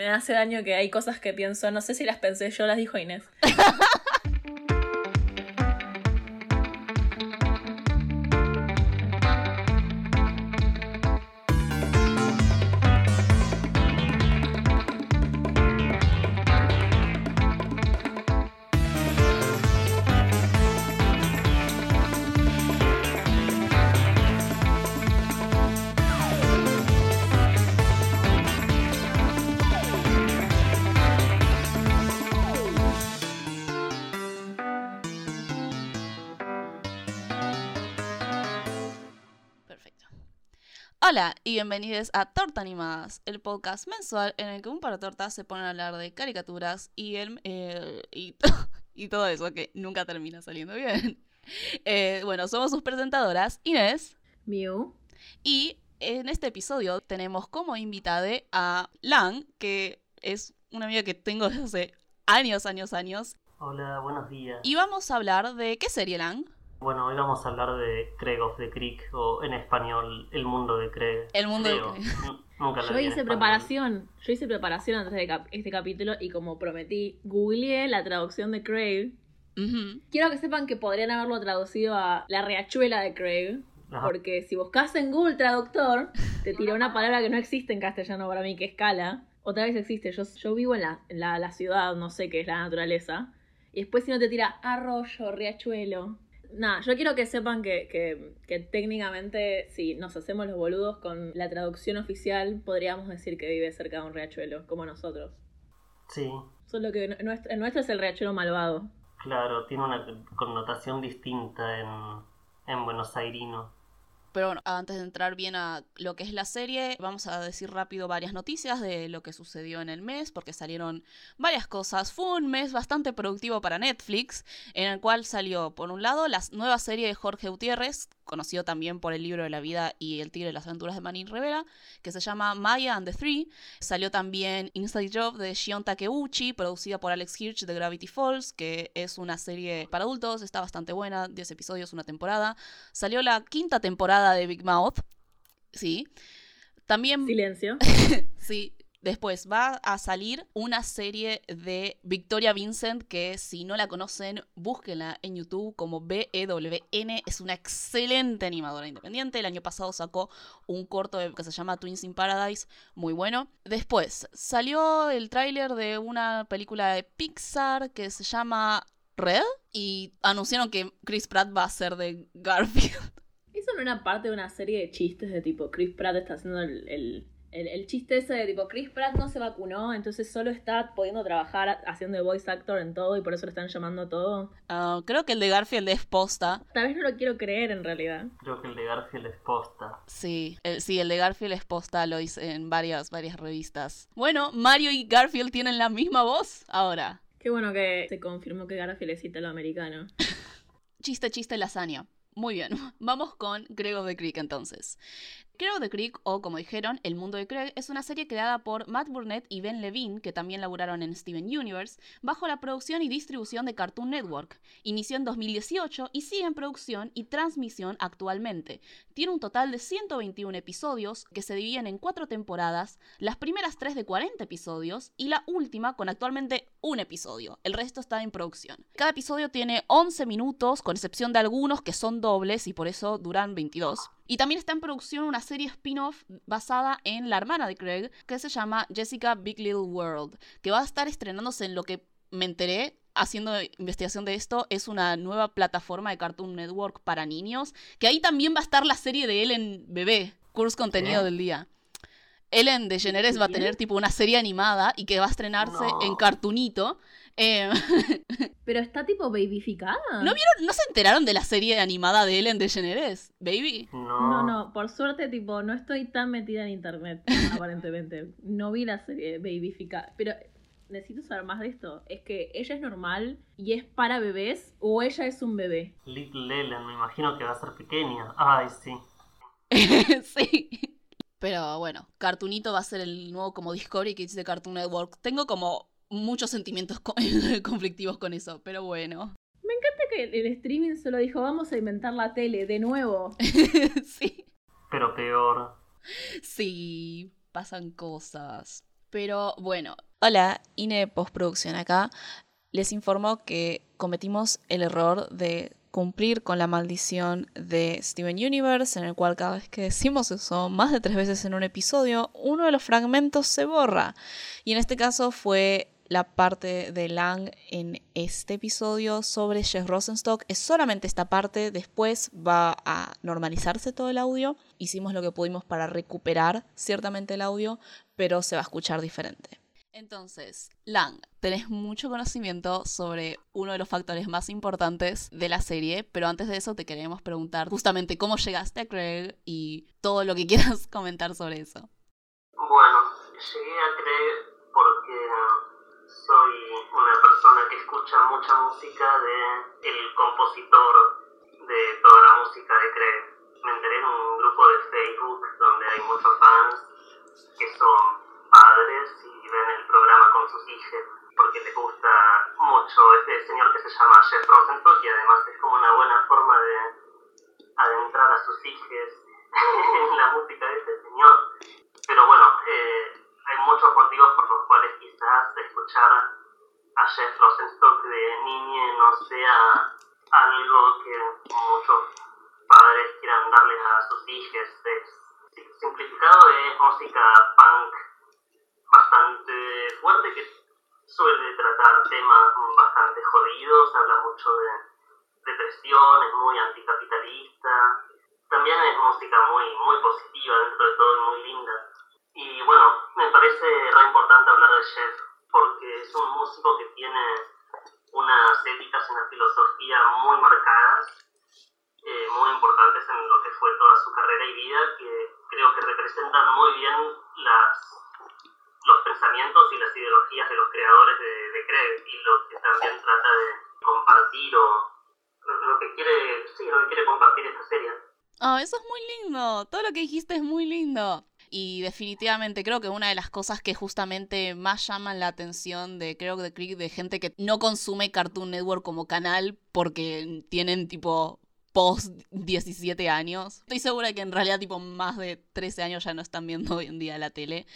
me hace daño que hay cosas que pienso, no sé si las pensé yo, las dijo Inés. y bienvenidos a Torta Animadas, el podcast mensual en el que un para tortas se ponen a hablar de caricaturas y, el, eh, y, y todo eso que nunca termina saliendo bien. Eh, bueno, somos sus presentadoras, Inés, Mew. y en este episodio tenemos como invitada a Lan, que es una amiga que tengo desde hace años, años, años. Hola, buenos días. Y vamos a hablar de qué serie Lan. Bueno, hoy vamos a hablar de Craig of the Creek, o en español, El Mundo de Craig. El Mundo de. Craig. Nunca Yo hice preparación, yo hice preparación antes de cap- este capítulo y como prometí, googleé la traducción de. Ujú. Quiero que sepan que podrían haberlo traducido a la riachuela de. Ajá. Porque si buscas en Google Traductor, te tira una palabra que no existe en castellano para mí, que es cala. Otra vez existe. Yo, yo vivo en, la, en la, la ciudad, no sé qué es la naturaleza. Y después si no te tira arroyo, riachuelo. Nada, yo quiero que sepan que, que, que técnicamente, si nos hacemos los boludos con la traducción oficial, podríamos decir que vive cerca de un riachuelo, como nosotros. Sí, Solo que nuestro, el nuestro es el riachuelo malvado. claro, tiene una connotación distinta en, en Buenos Airino. Pero bueno, antes de entrar bien a lo que es la serie, vamos a decir rápido varias noticias de lo que sucedió en el mes, porque salieron varias cosas. Fue un mes bastante productivo para Netflix, en el cual salió, por un lado, la nueva serie de Jorge Gutiérrez, conocido también por el libro de la vida y el tigre de las aventuras de Manin Rivera, que se llama Maya and the Three. Salió también Inside Job de Shion Takeuchi, producida por Alex Hirsch de Gravity Falls, que es una serie para adultos, está bastante buena, 10 episodios, una temporada. Salió la quinta temporada de Big Mouth. Sí. También, Silencio. sí. Después va a salir una serie de Victoria Vincent que si no la conocen, búsquenla en YouTube como BEWN. Es una excelente animadora independiente. El año pasado sacó un corto que se llama Twins in Paradise, muy bueno. Después salió el tráiler de una película de Pixar que se llama Red y anunciaron que Chris Pratt va a ser de Garfield. ¿Eso no era parte de una serie de chistes de tipo Chris Pratt está haciendo el, el, el- el chiste ese de tipo Chris Pratt no se vacunó, entonces solo está pudiendo trabajar haciendo de voice actor en todo y por eso lo están llamando todo? Ah, creo que el de Garfield es posta. Tal vez no lo quiero creer en realidad. Creo que el de Garfield es posta. Sí, el, sí, el de Garfield es posta, lo hice en varias, varias revistas. Bueno, Mario y Garfield tienen la misma voz ahora. Qué bueno que se confirmó que Garfield es italoamericano. Chiste, chiste, lasaña. Muy bien, vamos con Greg of the Creek entonces. Of the Creek, o como dijeron, El Mundo de Craig, es una serie creada por Matt Burnett y Ben Levine, que también laburaron en Steven Universe, bajo la producción y distribución de Cartoon Network. Inició en 2018 y sigue en producción y transmisión actualmente. Tiene un total de 121 episodios que se dividen en cuatro temporadas, las primeras tres de 40 episodios y la última con actualmente un episodio. El resto está en producción. Cada episodio tiene 11 minutos, con excepción de algunos que son dobles y por eso duran 22. Y también está en producción una serie spin-off basada en la hermana de Craig que se llama Jessica Big Little World, que va a estar estrenándose en lo que me enteré haciendo investigación de esto, es una nueva plataforma de Cartoon Network para niños, que ahí también va a estar la serie de Ellen Bebé, Curse Contenido del Día. Ellen DeGeneres va a tener tipo una serie animada y que va a estrenarse No. en Cartoonito. Eh, Pero está tipo babyficada. ¿No vieron? ¿No se enteraron de la serie animada de Ellen DeGeneres, baby? No. No, no, por suerte, tipo, no estoy tan metida en internet, aparentemente. No vi la serie babyficada. Pero necesito saber más de esto. ¿Es que ella es normal y es para bebés o ella es un bebé? Little Ellen, me imagino que va a ser pequeña. Ay, sí. sí. Pero bueno, Cartoonito va a ser el nuevo como Discovery Kids de Cartoon Network. Tengo como muchos sentimientos co- conflictivos con eso, pero bueno. Fíjate que el streaming solo dijo, vamos a inventar la tele de nuevo. sí. Pero peor. Sí, pasan cosas. Pero bueno, hola, Ine Postproducción acá. Les informo que cometimos el error de cumplir con la maldición de Steven Universe, en el cual cada vez que decimos eso más de tres veces en un episodio, uno de los fragmentos se borra. Y en este caso fue la parte de Lang en este episodio sobre Jeff Rosenstock. Es solamente esta parte, después va a normalizarse todo el audio. Hicimos lo que pudimos para recuperar ciertamente el audio, pero se va a escuchar diferente. Entonces, Lang, tenés mucho conocimiento sobre uno de los factores más importantes de la serie, pero antes de eso te queremos preguntar justamente cómo llegaste a Craig y todo lo que quieras comentar sobre eso. Bueno, llegué a Craig porque soy una persona que escucha mucha música de el compositor de toda la música de Craig. Me enteré en un grupo de Facebook donde hay muchos fans que son padres y ven el programa con sus hijos porque les gusta mucho este señor que se llama Jeff Rosenstock y además es como una buena forma de adentrar a sus hijos en la música de este señor. Pero bueno, eh, hay muchos motivos por los cuales quizás escuchar a Jeff Rosenstock de niña no sea algo que muchos padres quieran darles a sus hijos. simplificado es música punk bastante fuerte que suele tratar temas bastante jodidos, habla mucho de depresión, es muy anticapitalista. También es música muy, muy positiva dentro de todo y muy linda. Y bueno, me parece re importante hablar de Jeff porque es un músico que tiene unas éticas y una filosofía muy marcadas, eh, muy importantes en lo que fue toda su carrera y vida, que creo que representan muy bien las, los pensamientos y las ideologías de los creadores de, de Craig y lo que también trata de compartir o lo, que quiere, sí, lo que quiere compartir esta serie. Ah, eso es muy lindo. Todo lo que dijiste es muy lindo. Y definitivamente creo que una de las cosas que justamente más llaman la atención de creo de Creek de gente que no consume Cartoon Network como canal porque tienen tipo post 17 años. Estoy segura que en realidad tipo más de 13 años ya no están viendo hoy en día la tele.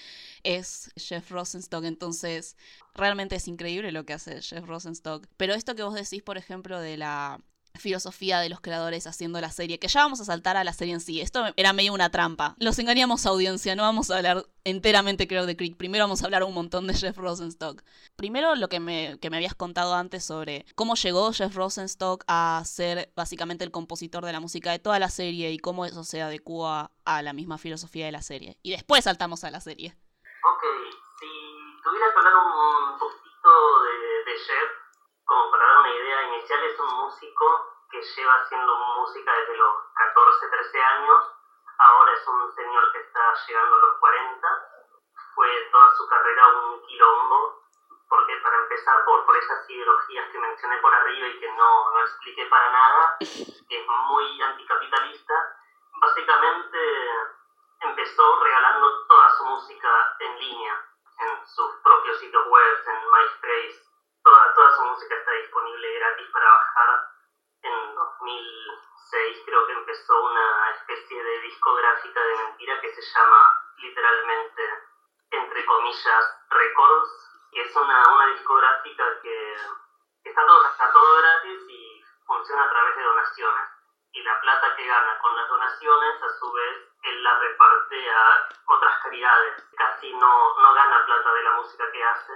Es Jeff Rosenstock, entonces realmente es increíble lo que hace Jeff Rosenstock. Pero esto que vos decís, por ejemplo, de la filosofía de los creadores haciendo la serie, que ya vamos a saltar a la serie en sí. Esto era medio una trampa. Los engañamos audiencia, no vamos a hablar enteramente creo de Creek. Primero vamos a hablar un montón de Jeff Rosenstock. Primero lo que me, que me habías contado antes sobre cómo llegó Jeff Rosenstock a ser básicamente el compositor de la música de toda la serie y cómo eso se adecua a la misma filosofía de la serie. Y después saltamos a la serie. Ok, si tuviera que hablar un poquito de, de Jeff, como para dar una idea inicial, es un músico que lleva haciendo música desde los 14, 13 años. Ahora es un señor que está llegando a los 40. Fue toda su carrera un quilombo, porque para empezar por, por esas ideologías que mencioné por arriba y que no, no expliqué para nada, es muy anticapitalista. Básicamente empezó regalando toda su música en línea, en sus propios sitios web, en MySpace, toda, toda su música está disponible gratis para bajar. En 2006 creo que empezó una especie de discográfica de mentira que se llama literalmente, entre comillas, Records, y es una, una discográfica que está todo, está todo gratis y funciona a través de donaciones. Y la plata que gana con las donaciones, a su vez, él la reparte a otras caridades. Casi no, no gana plata de la música que hace.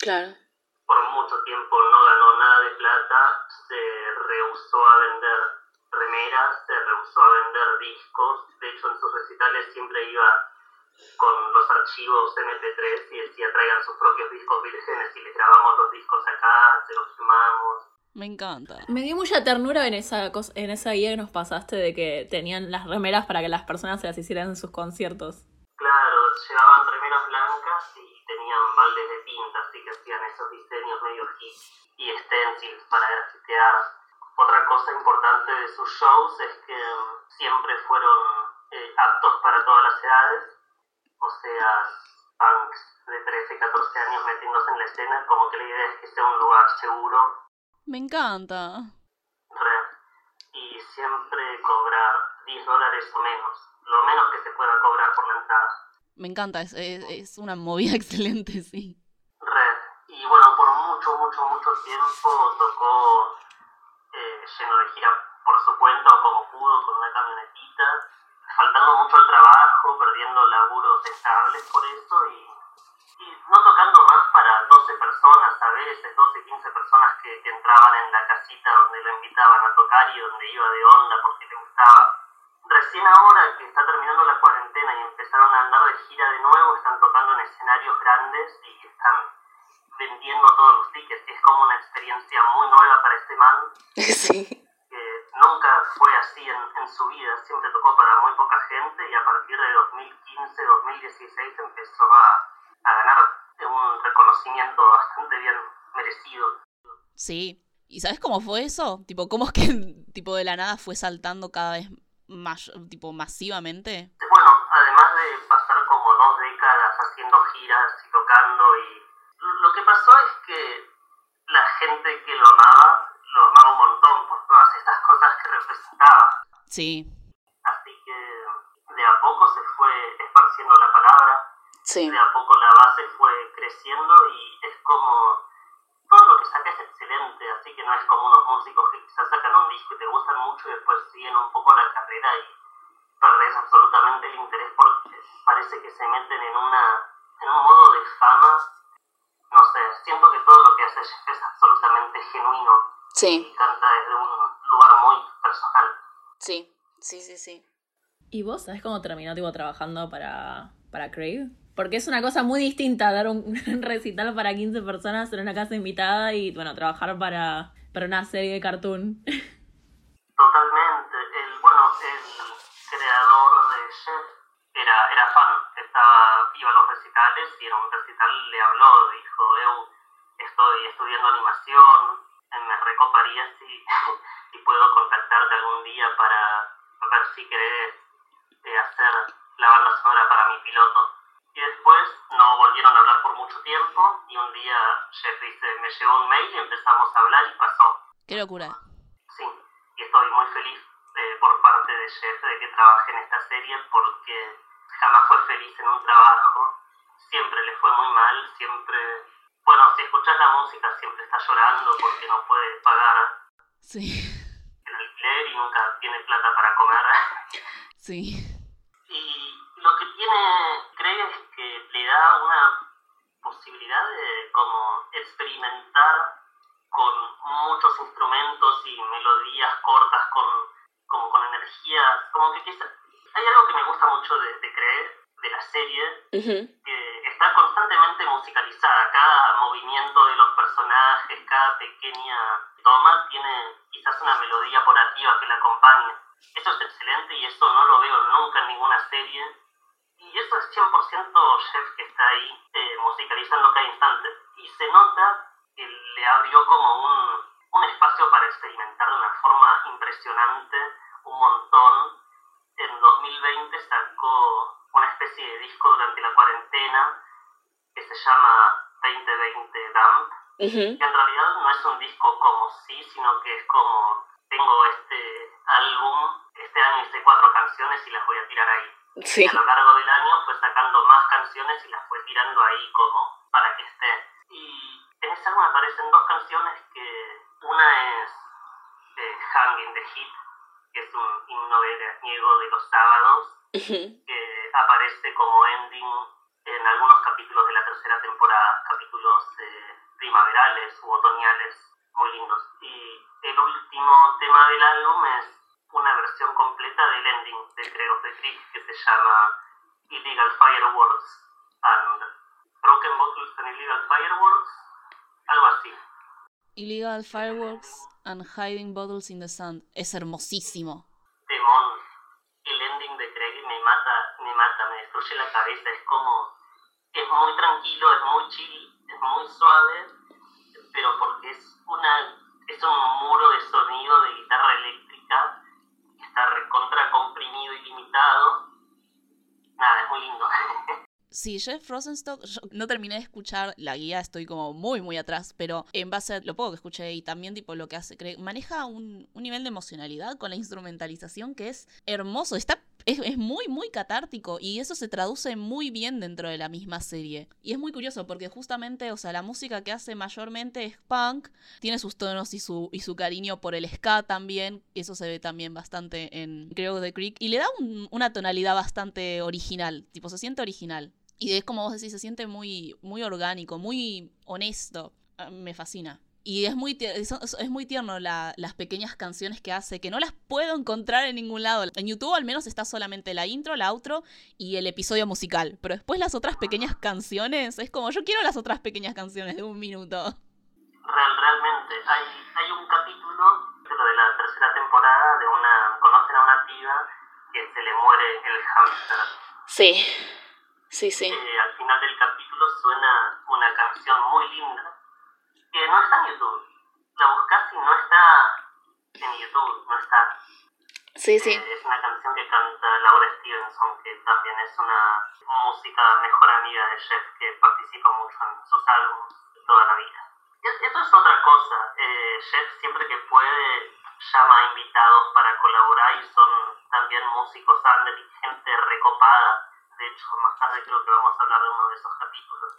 Claro por mucho tiempo no ganó nada de plata, se rehusó a vender remeras, se rehusó a vender discos, de hecho en sus recitales siempre iba con los archivos MP3 y decía traigan sus propios discos vírgenes y les grabamos los discos acá, se los firmamos. Me encanta. Me dio mucha ternura en esa, en esa guía que nos pasaste de que tenían las remeras para que las personas se las hicieran en sus conciertos. Claro, llevaban remeras blancas y tenían baldes de tinta, así que hacían esos diseños medio hip y stencils para grafitear. Otra cosa importante de sus shows es que mm, siempre fueron eh, aptos para todas las edades, o sea, punks de 13, 14 años metiéndose en la escena, como que la idea es que sea un lugar seguro. Me encanta. Y siempre cobrar 10 dólares o menos, lo menos que se pueda cobrar por la entrada. Me encanta, es, es, una movida excelente, sí. Red. Y bueno, por mucho, mucho, mucho tiempo tocó eh, lleno de gira por su cuenta o como pudo con una camionetita, faltando mucho al trabajo, perdiendo laburos estables por eso y, y no tocando más para 12 personas a veces, 12, 15 personas que, que entraban en la casita donde lo invitaban a tocar y donde iba de onda porque le gustaba. Recién ahora que está terminando la cuarentena y empezaron a andar de gira de nuevo, están tocando en escenarios grandes y están vendiendo todos los tickets es como una experiencia muy nueva para este man Sí. que nunca fue así en, en su vida, siempre tocó para muy poca gente y a partir de 2015, 2016 empezó a, a ganar un reconocimiento bastante bien merecido. Sí. ¿Y sabes cómo fue eso? Tipo, ¿cómo es que tipo de la nada fue saltando cada vez más, tipo, masivamente? Bueno, además de pasar como dos décadas haciendo giras y tocando y lo que pasó es que la gente que lo amaba, lo amaba un montón por todas estas cosas que representaba. Sí. Así que de a poco se fue esparciendo la palabra, Sí. de a poco la base fue creciendo y es como todo lo que saca es excelente, así que no es como unos músicos que quizás sacan un disco y te gustan mucho y después siguen un poco la carrera y perdés absolutamente el interés porque parece que se meten en una en un modo de fama. No sé, siento que todo lo que hace Jeff es absolutamente genuino Sí, y canta desde un lugar muy personal. sí, sí, sí, sí. ¿Y vos sabés cómo terminó tipo trabajando para, para Craig? Porque es una cosa muy distinta dar un recital para 15 personas en una casa invitada y bueno, trabajar para, para una serie de cartoon. Totalmente. El, bueno, el creador de Chef era, era fan, estaba, iba a los recitales y en un recital le habló, dijo, eu estoy estudiando animación, me recoparía si, si puedo contactarte algún día para ver si querés eh, hacer la banda sonora para mi piloto. Y después no volvieron a hablar por mucho tiempo y un día Jeff dice, me llegó un mail y empezamos a hablar y pasó. Qué locura. Sí, y estoy muy feliz eh, por parte de Jeff de que trabaje en esta serie porque jamás fue feliz en un trabajo, siempre le fue muy mal, siempre, bueno, si escuchas la música siempre está llorando porque no puede pagar Sí. el alquiler y nunca tiene plata para comer. Sí. Y lo que tiene Craig es que le da una posibilidad de como experimentar con muchos instrumentos y melodías cortas con como con energías, como que quizá- hay algo que me gusta mucho de, de Craig, de la serie, Ujú. que está constantemente musicalizada. Cada movimiento de los personajes, cada pequeña toma tiene quizás una melodía porativa que la acompaña. Eso es excelente y eso no lo veo nunca en ninguna serie. Y eso es 100% Jeff que está ahí eh, musicalizando cada instante. Y se nota que le abrió como un, un espacio para experimentar de una forma impresionante un montón. En 2020 sacó una especie de disco durante la cuarentena que se llama 2020 Dump, Ujú. que en realidad no es un disco como sí, sino que es como tengo este álbum, este año hice cuatro canciones y las voy a tirar ahí. Sí. Y a lo largo del año fue sacando más canciones y las fue tirando ahí como para que esté. Y en ese álbum aparecen dos canciones que una es eh, Hanging the Heat, que es un himno veraniego de los sábados, Ujú. que aparece como ending en algunos capítulos de la tercera temporada, capítulos eh, primaverales u otoñales muy lindos. Y el último tema del álbum es una versión completa del ending de Craig of the Creek que se llama Illegal Fireworks and Broken Bottles and Illegal Fireworks, algo así. Illegal fireworks and hiding bottles in the sand. Es hermosísimo. Demon, el ending de Craig me mata, me mata, me destruye la cabeza, es como, es muy tranquilo, es muy chill, es muy suave, pero porque es una, es un muro de sonido de guitarra eléctrica, está recontra comprimido y limitado, nada, es muy lindo. Sí, Jeff Rosenstock, yo no terminé de escuchar la guía, estoy como muy, muy atrás, pero en base a lo poco que escuché y también tipo lo que hace, maneja un, un nivel de emocionalidad con la instrumentalización que es hermoso, está es, muy, muy catártico y eso se traduce muy bien dentro de la misma serie. Y es muy curioso porque justamente, o sea, la música que hace mayormente es punk, tiene sus tonos y su, y su cariño por el ska también, eso se ve también bastante en Creo The Creek, y le da una tonalidad bastante original, tipo, se siente original. Y es como vos decís, se siente muy, muy orgánico, muy honesto. Ah, me fascina. Y es muy, es, muy tierno las pequeñas canciones que hace, que no las puedo encontrar en ningún lado. En YouTube al menos está solamente la intro, la outro y el episodio musical. Pero después las otras pequeñas canciones, es como yo quiero las otras pequeñas canciones de un minuto. Real, realmente, hay, hay un capítulo de la tercera temporada de una, conocen a una piba que se le muere el hamster. Sí, sí, sí. Eh, al final del capítulo suena una canción muy linda que no está en YouTube. La buscas y no está en YouTube, no está. Sí, sí. Eh, es una canción que canta Laura Stevenson, que también es una música mejor amiga de Jeff, que participa mucho en sus álbumes toda la vida. Eso es otra cosa. Eh, Jeff siempre que puede llama invitados para colaborar y son también músicos under y gente recopada. De hecho, más tarde creo que vamos a hablar de uno de esos capítulos.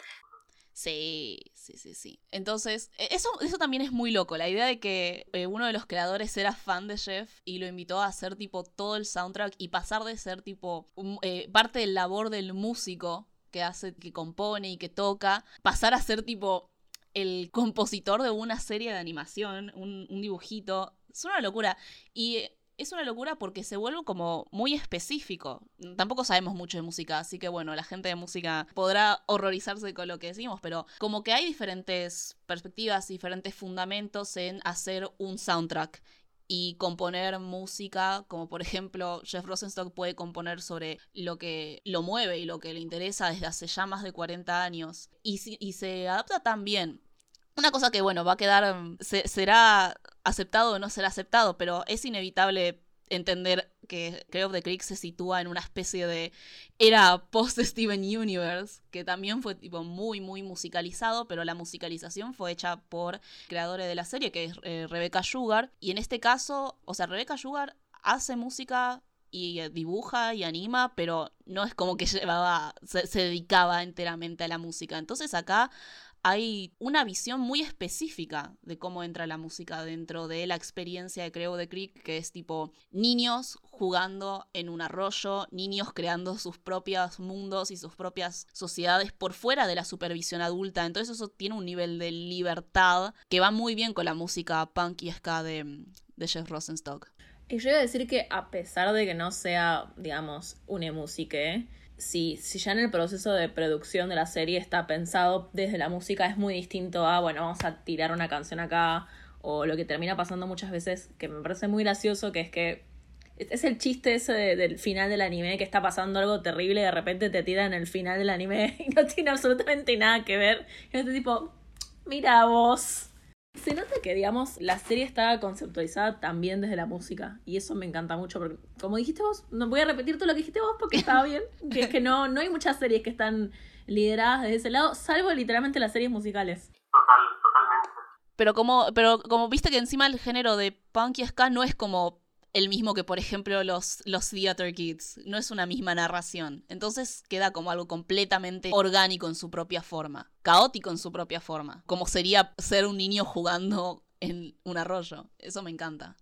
Sí, sí, sí, sí. Entonces, e, eso, eso también es muy loco. La idea de que eh, uno de los creadores era fan de Jeff y lo invitó a hacer tipo todo el soundtrack y pasar de ser tipo eh, parte del labor del músico que hace, que compone y que toca, pasar a ser tipo el compositor de una serie de animación, un, un dibujito. Es una locura. Y es una locura porque se vuelve como muy específico. Tampoco sabemos mucho de música, así que bueno, la gente de música podrá horrorizarse con lo que decimos, pero como que hay diferentes perspectivas, diferentes fundamentos en hacer un soundtrack y componer música, como por ejemplo Jeff Rosenstock puede componer sobre lo que lo mueve y lo que le interesa desde hace ya más de 40 años. Y, y se adapta tan bien una cosa que, bueno, va a quedar, mm, será aceptado o no será aceptado, pero es inevitable entender que Creo of the Creek se sitúa en una especie de era post-Steven Universe, que también fue tipo muy, muy musicalizado, pero la musicalización fue hecha por creadores de la serie, que es eh, Rebecca Sugar, y en este caso, o sea, Rebecca Sugar hace música y eh, dibuja y anima, pero no es como que llevaba, se, se dedicaba enteramente a la música. Entonces acá hay una visión muy específica de cómo entra la música dentro de la experiencia de Creo de Creek, que es tipo niños jugando en un arroyo, niños creando sus propios mundos y sus propias sociedades por fuera de la supervisión adulta. Entonces eso tiene un nivel de libertad que va muy bien con la música punk y ska de, de Jeff Rosenstock. Y yo iba a decir que a pesar de que no sea, digamos, una música, ¿eh? Si, si ya en el proceso de producción de la serie está pensado desde la música, es muy distinto a, bueno, vamos a tirar una canción acá, o lo que termina pasando muchas veces, que me parece muy gracioso, que es que es el chiste ese del final del anime, que está pasando algo terrible y de repente te tiran el final del anime y no tiene absolutamente nada que ver. Y este tipo, mira vos. Se nota que, digamos, la serie está conceptualizada también desde la música. Y eso me encanta mucho. Porque, como dijiste vos, no voy a repetir todo lo que dijiste vos porque estaba bien. que es que no, no hay muchas series que están lideradas desde ese lado, salvo literalmente las series musicales. Total, totalmente. Pero como, pero como viste que encima el género de punk y ska no es como el mismo que, por ejemplo, los, los Theater Kids. No es una misma narración. Entonces queda como algo completamente orgánico en su propia forma. Caótico en su propia forma. Como sería ser un niño jugando en un arroyo. Eso me encanta.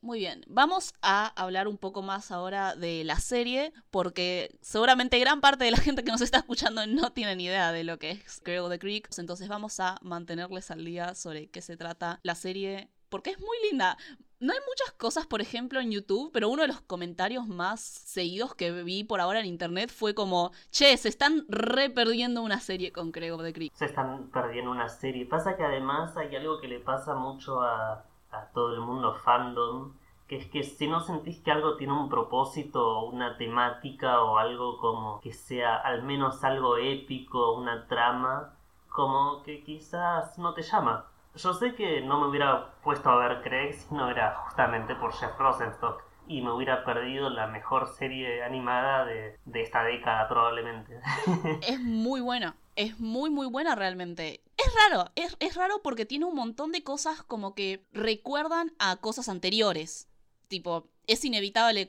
Muy bien, vamos a hablar un poco más ahora de la serie, porque seguramente gran parte de la gente que nos está escuchando no tiene ni idea de lo que es Creo the Creek, entonces vamos a mantenerles al día sobre qué se trata la serie, porque es muy linda. No hay muchas cosas, por ejemplo, en YouTube, pero uno de los comentarios más seguidos que vi por ahora en internet fue como, che, se están re perdiendo una serie con Creo de Creek. Se están perdiendo una serie. Pasa que además hay algo que le pasa mucho a, a todo el mundo fandom, que es que si no sentís que algo tiene un propósito, una temática o algo como que sea al menos algo épico, una trama, como que quizás no te llama. Yo sé que no me hubiera puesto a ver Craig si no era justamente por Jeff Rosenstock y me hubiera perdido la mejor serie animada de, esta década probablemente. Es muy buena, es muy muy buena realmente. Es raro, es, es raro porque tiene un montón de cosas como que recuerdan a cosas anteriores. Tipo, es inevitable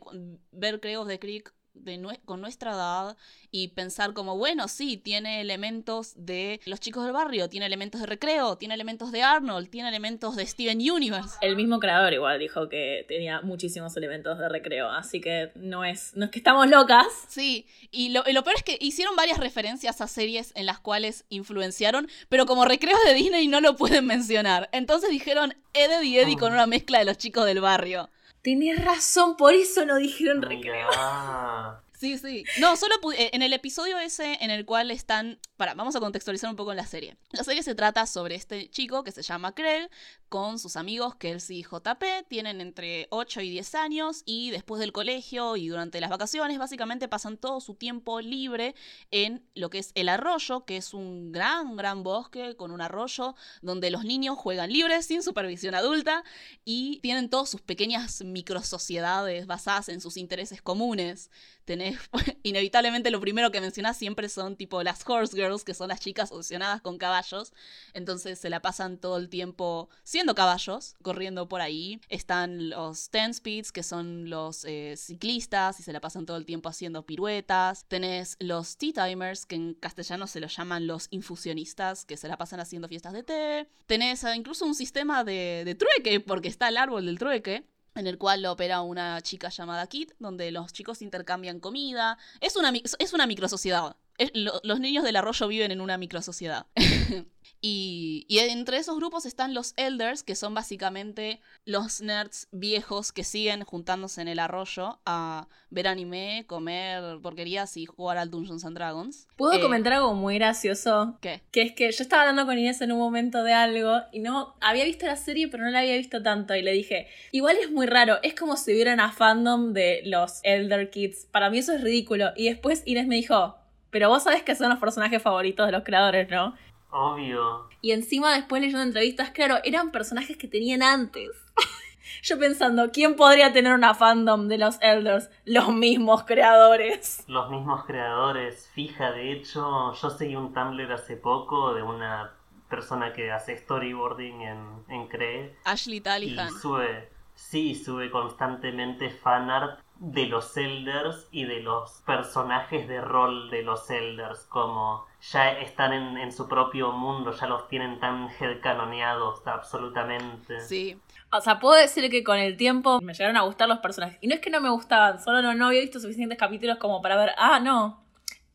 ver Creos de Creek de nue- con nuestra edad y pensar como, bueno, sí, tiene elementos de los chicos del barrio, tiene elementos de recreo, tiene elementos de Arnold, tiene elementos de Steven Universe. El mismo creador igual dijo que tenía muchísimos elementos de recreo, así que no es, no es que estamos locas. Sí, y lo, y lo peor es que hicieron varias referencias a series en las cuales influenciaron, pero como recreos de Disney no lo pueden mencionar. Entonces dijeron Eddie y Eddie con una mezcla de los chicos del barrio. Tenés razón, por eso no dijeron recreo. Mirá. Sí, sí. No, solo eh, en el episodio ese en el cual están... Para, vamos a contextualizar un poco la serie. La serie se trata sobre este chico que se llama Craig, con sus amigos Kelsey y JP, tienen entre 8 y 10 años y después del colegio y durante las vacaciones básicamente pasan todo su tiempo libre en lo que es el arroyo, que es un gran, gran bosque con un arroyo donde los niños juegan libres sin supervisión adulta y tienen todas sus pequeñas microsociedades basadas en sus intereses comunes. Tenés, inevitablemente lo primero que mencionás siempre son tipo las horse girls, que son las chicas obsesionadas con caballos. Entonces se la pasan todo el tiempo siendo caballos, corriendo por ahí. Están los ten speeds, que son los eh, ciclistas, y se la pasan todo el tiempo haciendo piruetas. Tenés los tea timers, que en castellano se los llaman los infusionistas, que se la pasan haciendo fiestas de té. Tenés eh, incluso un sistema de, de trueque, porque está el árbol del trueque en el cual lo opera una chica llamada Kit, donde los chicos intercambian comida. Es una, es una microsociedad. Los niños del arroyo viven en una microsociedad. y, y entre esos grupos están los elders, que son básicamente los nerds viejos que siguen juntándose en el arroyo a ver anime, comer porquerías y jugar al Dungeons and Dragons. ¿Puedo Eh, comentar algo muy gracioso? ¿Qué? Que es que yo estaba hablando con Inés en un momento de algo y no había visto la serie, pero no la había visto tanto. Y le dije, igual es muy raro, es como si hubiera una fandom de los Elder Kids. Para mí eso es ridículo. Y después Inés me dijo, pero vos sabés que son los personajes favoritos de los creadores, ¿no? Obvio. Y encima después leyendo entrevistas, claro, eran personajes que tenían antes. Yo pensando, ¿quién podría tener una fandom de los Elders? Los mismos creadores. Los mismos creadores, fija, de hecho, yo seguí un Tumblr hace poco de una persona que hace storyboarding en, en Cree Ashley y Tallihan. sube, sí, sube constantemente fanart de los Elders y de los personajes de rol de los Elders, como ya están en, en su propio mundo, ya los tienen tan headcanoneados absolutamente. Sí. O sea, puedo decir que con el tiempo me llegaron a gustar los personajes. Y no es que no me gustaban, solo no, no había visto suficientes capítulos como para ver, ah, no.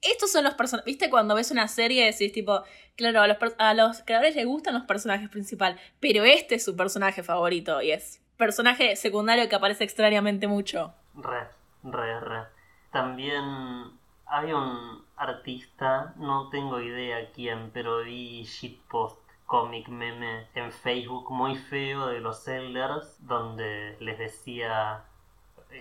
Estos son los personajes. ¿Viste cuando ves una serie decís, tipo, claro, a los, a los creadores les gustan los personajes principales, pero este es su personaje favorito y es personaje secundario que aparece extrañamente mucho. Re, re, re. También había un artista, no tengo idea quién, pero vi shitpost cómic meme en Facebook muy feo de los Elders, donde les decía,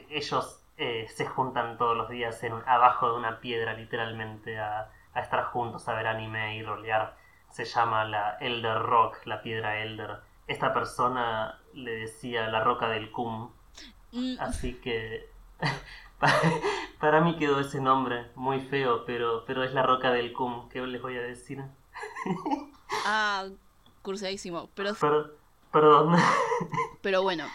ellos eh, se juntan todos los días en, abajo de una piedra literalmente a, a estar juntos, a ver anime y rolear. Se llama la Elder Rock, la piedra Elder. Esta persona le decía la roca del Cum, Mm, Así que pa- para mí quedó ese nombre muy feo, pero, pero es la roca del cum, ¿qué les voy a decir? Ah, cursadísimo. Pero, Per- perdón. pero bueno.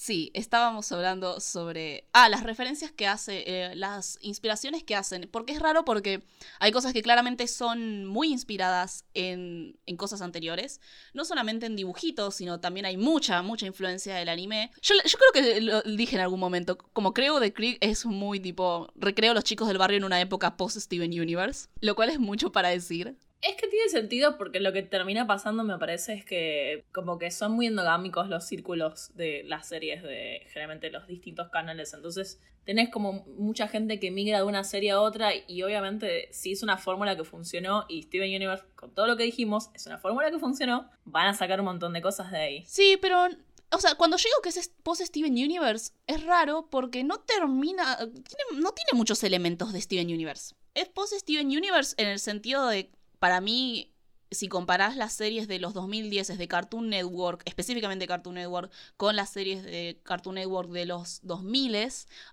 Sí, estábamos hablando sobre. Ah, las referencias que hace, eh, las inspiraciones que hacen. Porque es raro porque hay cosas que claramente son muy inspiradas en, en cosas anteriores. No solamente en dibujitos, sino también hay mucha, mucha influencia del anime. Yo, yo creo que lo dije en algún momento. Como creo de Krieg es muy tipo. Recreo los chicos del barrio en una época post-Steven Universe. Lo cual es mucho para decir. Es que tiene sentido porque lo que termina pasando me parece es que como que son muy endogámicos los círculos de las series de generalmente los distintos canales. Entonces tenés como mucha gente que migra de una serie a otra y obviamente si es una fórmula que funcionó y Steven Universe, con todo lo que dijimos, es una fórmula que funcionó, van a sacar un montón de cosas de ahí. Sí, pero. O sea, cuando yo digo que es post Steven Universe, es raro porque no termina. tiene- no tiene muchos elementos de Steven Universe. Es post Steven Universe en el sentido de. Para mí, si comparás las series de los 2010 de Cartoon Network, específicamente Cartoon Network, con las series de Cartoon Network de los 2000,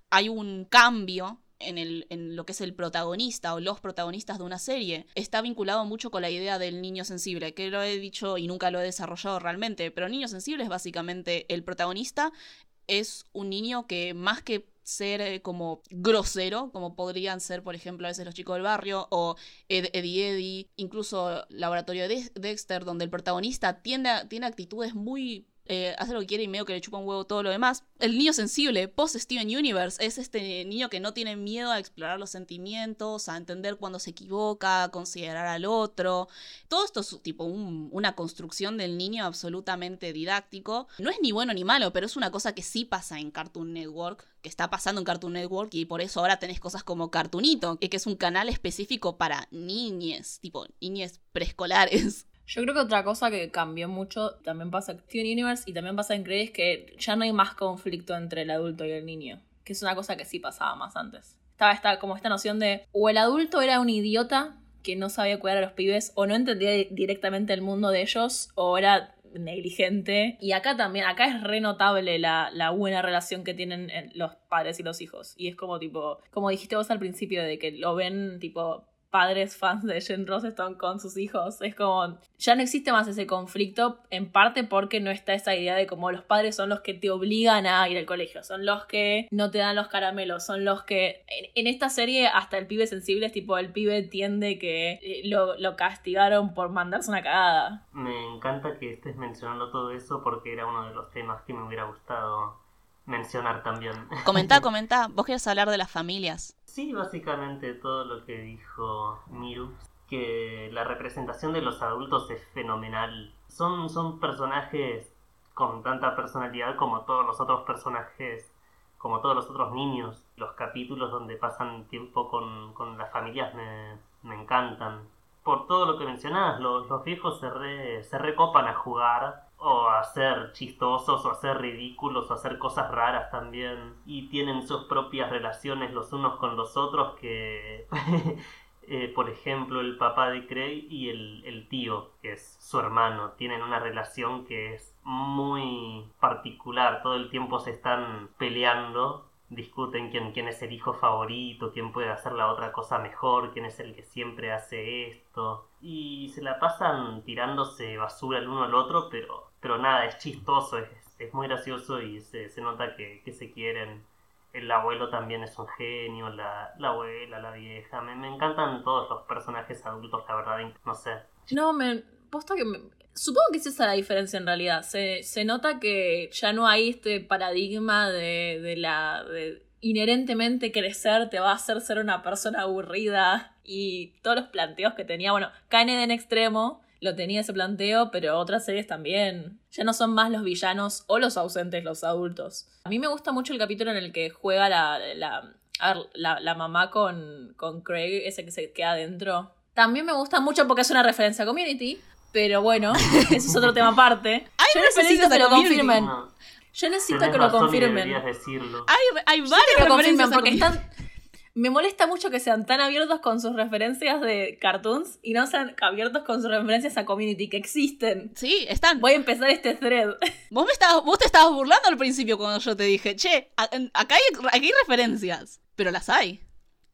hay un cambio en, en lo que es el protagonista o los protagonistas de una serie. Está vinculado mucho con la idea del niño sensible, que lo he dicho y nunca lo he desarrollado realmente, pero niño sensible es básicamente el protagonista es un niño que más que ser eh, como grosero, como podrían ser, por ejemplo, a veces los chicos del barrio, o Ed- Eddie Eddie, incluso Laboratorio de Dexter, donde el protagonista tiene, tiene actitudes muy... eh, hace lo que quiere y medio que le chupa un huevo todo lo demás. El niño sensible, post Steven Universe, es este niño que no tiene miedo a explorar los sentimientos, a entender cuando se equivoca, a considerar al otro. Todo esto es tipo un- una construcción del niño absolutamente didáctico. No es ni bueno ni malo, pero es una cosa que sí pasa en Cartoon Network, que está pasando en Cartoon Network y por eso ahora tenés cosas como Cartoonito, que que es un canal específico para niñes, tipo niñes preescolares. Yo creo que otra cosa que cambió mucho también pasa en Steven Universe y también pasa en Grey es que ya no hay más conflicto entre el adulto y el niño, que es una cosa que sí pasaba más antes. Estaba esta, como esta noción de o el adulto era un idiota que no sabía cuidar a los pibes o no entendía di- directamente el mundo de ellos o era negligente. Y acá también, acá es re notable la, la buena relación que tienen eh, los padres y los hijos. Y es como tipo, como dijiste vos al principio, de que lo ven tipo padres fans de Jen Roseston con sus hijos. Es como, ya no existe más ese conflicto, en parte porque no está esa idea de como los padres son los que te obligan a ir al colegio, son los que no te dan los caramelos, son los que... En, en esta serie hasta el pibe sensible es tipo, el pibe entiende que eh, lo, lo castigaron por mandarse una cagada. Me encanta que estés mencionando todo eso porque era uno de los temas que me hubiera gustado mencionar también. Comentá, comentá, vos querés hablar de las familias. Sí, básicamente todo lo que dijo Miru, que la representación de los adultos es fenomenal. Son, son personajes con tanta personalidad como todos los otros personajes, como todos los otros niños. Los capítulos donde pasan tiempo con, con las familias me, me encantan. Por todo lo que mencionabas, los, los viejos se, re- se recopan a jugar o a ser chistosos o a ser ridículos o hacer cosas raras también y tienen sus propias relaciones los unos con los otros que eh, por ejemplo el papá de Craig y el, el tío que es su hermano tienen una relación que es muy particular todo el tiempo se están peleando discuten quién, quién es el hijo favorito, quién puede hacer la otra cosa mejor, quién es el que siempre hace esto. Y se la pasan tirándose basura el uno al otro, pero, pero nada, es chistoso, es, es muy gracioso y se, se nota que, que se quieren. El abuelo también es un genio, la, la abuela, la vieja. Me, me encantan todos los personajes adultos, la verdad, no sé. No, me. Posta que me- Supongo que es esa la diferencia en realidad. Se, se nota que ya no hay este paradigma de, de la. de inherentemente crecer te va a hacer ser una persona aburrida. Y todos los planteos que tenía. Bueno, Kennedy en extremo lo tenía ese planteo, pero otras series también. Ya no son más los villanos o los ausentes los adultos. A mí me gusta mucho el capítulo en el que juega la. la a ver, la, la mamá con, con Craig, ese que se queda adentro. También me gusta mucho porque es una referencia a Community. Pero bueno, eso es otro tema aparte. Hay Yo necesito que lo confirmen. Yo necesito tenés que lo confirmen. Hay, hay varias Que lo confirmen porque están... Me molesta mucho que sean tan abiertos con sus referencias de cartoons y no sean abiertos con sus referencias a Community, que existen. Sí, están. Voy a empezar este thread. Vos, me estabas, vos te estabas burlando al principio cuando yo te dije, che, acá hay, hay referencias, pero las hay.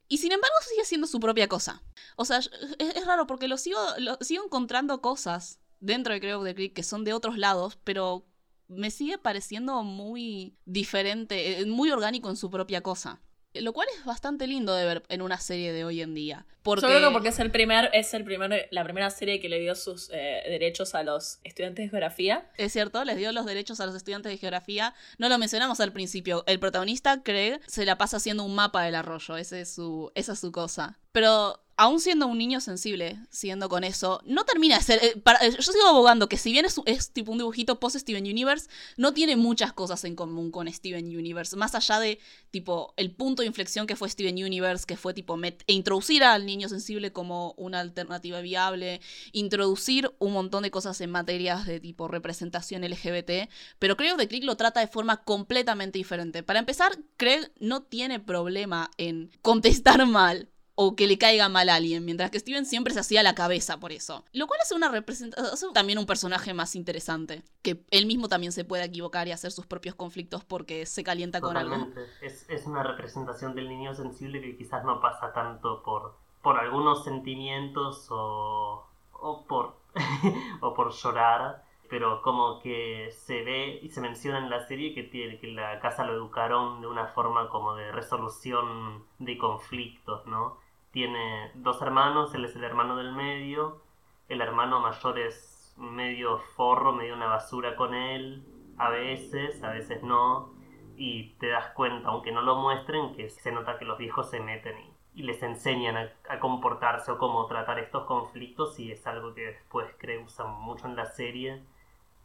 Y sin embargo sigue siendo su propia cosa. O sea, es raro porque lo sigo, lo, sigo encontrando cosas dentro de Creo de Creek que son de otros lados, pero me sigue pareciendo muy diferente, eh, muy orgánico en su propia cosa. Lo cual es bastante lindo de ver en una serie de hoy en día. Porque... Yo creo que porque es el primer, es el primer, la primera serie que le dio sus eh, derechos a los estudiantes de geografía. Es cierto, les dio los derechos a los estudiantes de geografía. No lo mencionamos al principio. El protagonista, Craig, se la pasa haciendo un mapa del arroyo. Ese es su, esa es su cosa. Pero aún siendo un niño sensible, siguiendo con eso, no termina de ser... eh, para- eh, yo sigo abogando que si bien es, tipo un dibujito post-Steven Universe, no tiene muchas cosas en común con Steven Universe. Más allá de, tipo, el punto de inflexión que fue Steven Universe, que fue, tipo, met- e introducir al niño sensible como una alternativa viable, introducir un montón de cosas en materias de tipo representación LGBT, pero creo que Craig lo trata de forma completamente diferente. Para empezar, Craig no tiene problema en contestar mal o que le caiga mal a alguien, mientras que Steven siempre se hacía la cabeza por eso. Lo cual hace una representación, también un personaje más interesante, que él mismo también se puede equivocar y hacer sus propios conflictos porque se calienta con algo. Es, es una representación del niño sensible que quizás no pasa tanto por, por algunos sentimientos o, o por o por llorar, pero como que se ve y se menciona en la serie que, tiene, que la casa lo educaron de una forma como de resolución de conflictos, ¿no? Tiene dos hermanos, él es el hermano del medio, el hermano mayor es medio forro, medio una basura con él, a veces, a veces no, y te das cuenta, aunque no lo muestren, que se nota que los viejos se meten y, les enseñan a, a, comportarse o cómo tratar estos conflictos y es algo que después creo usan mucho en la serie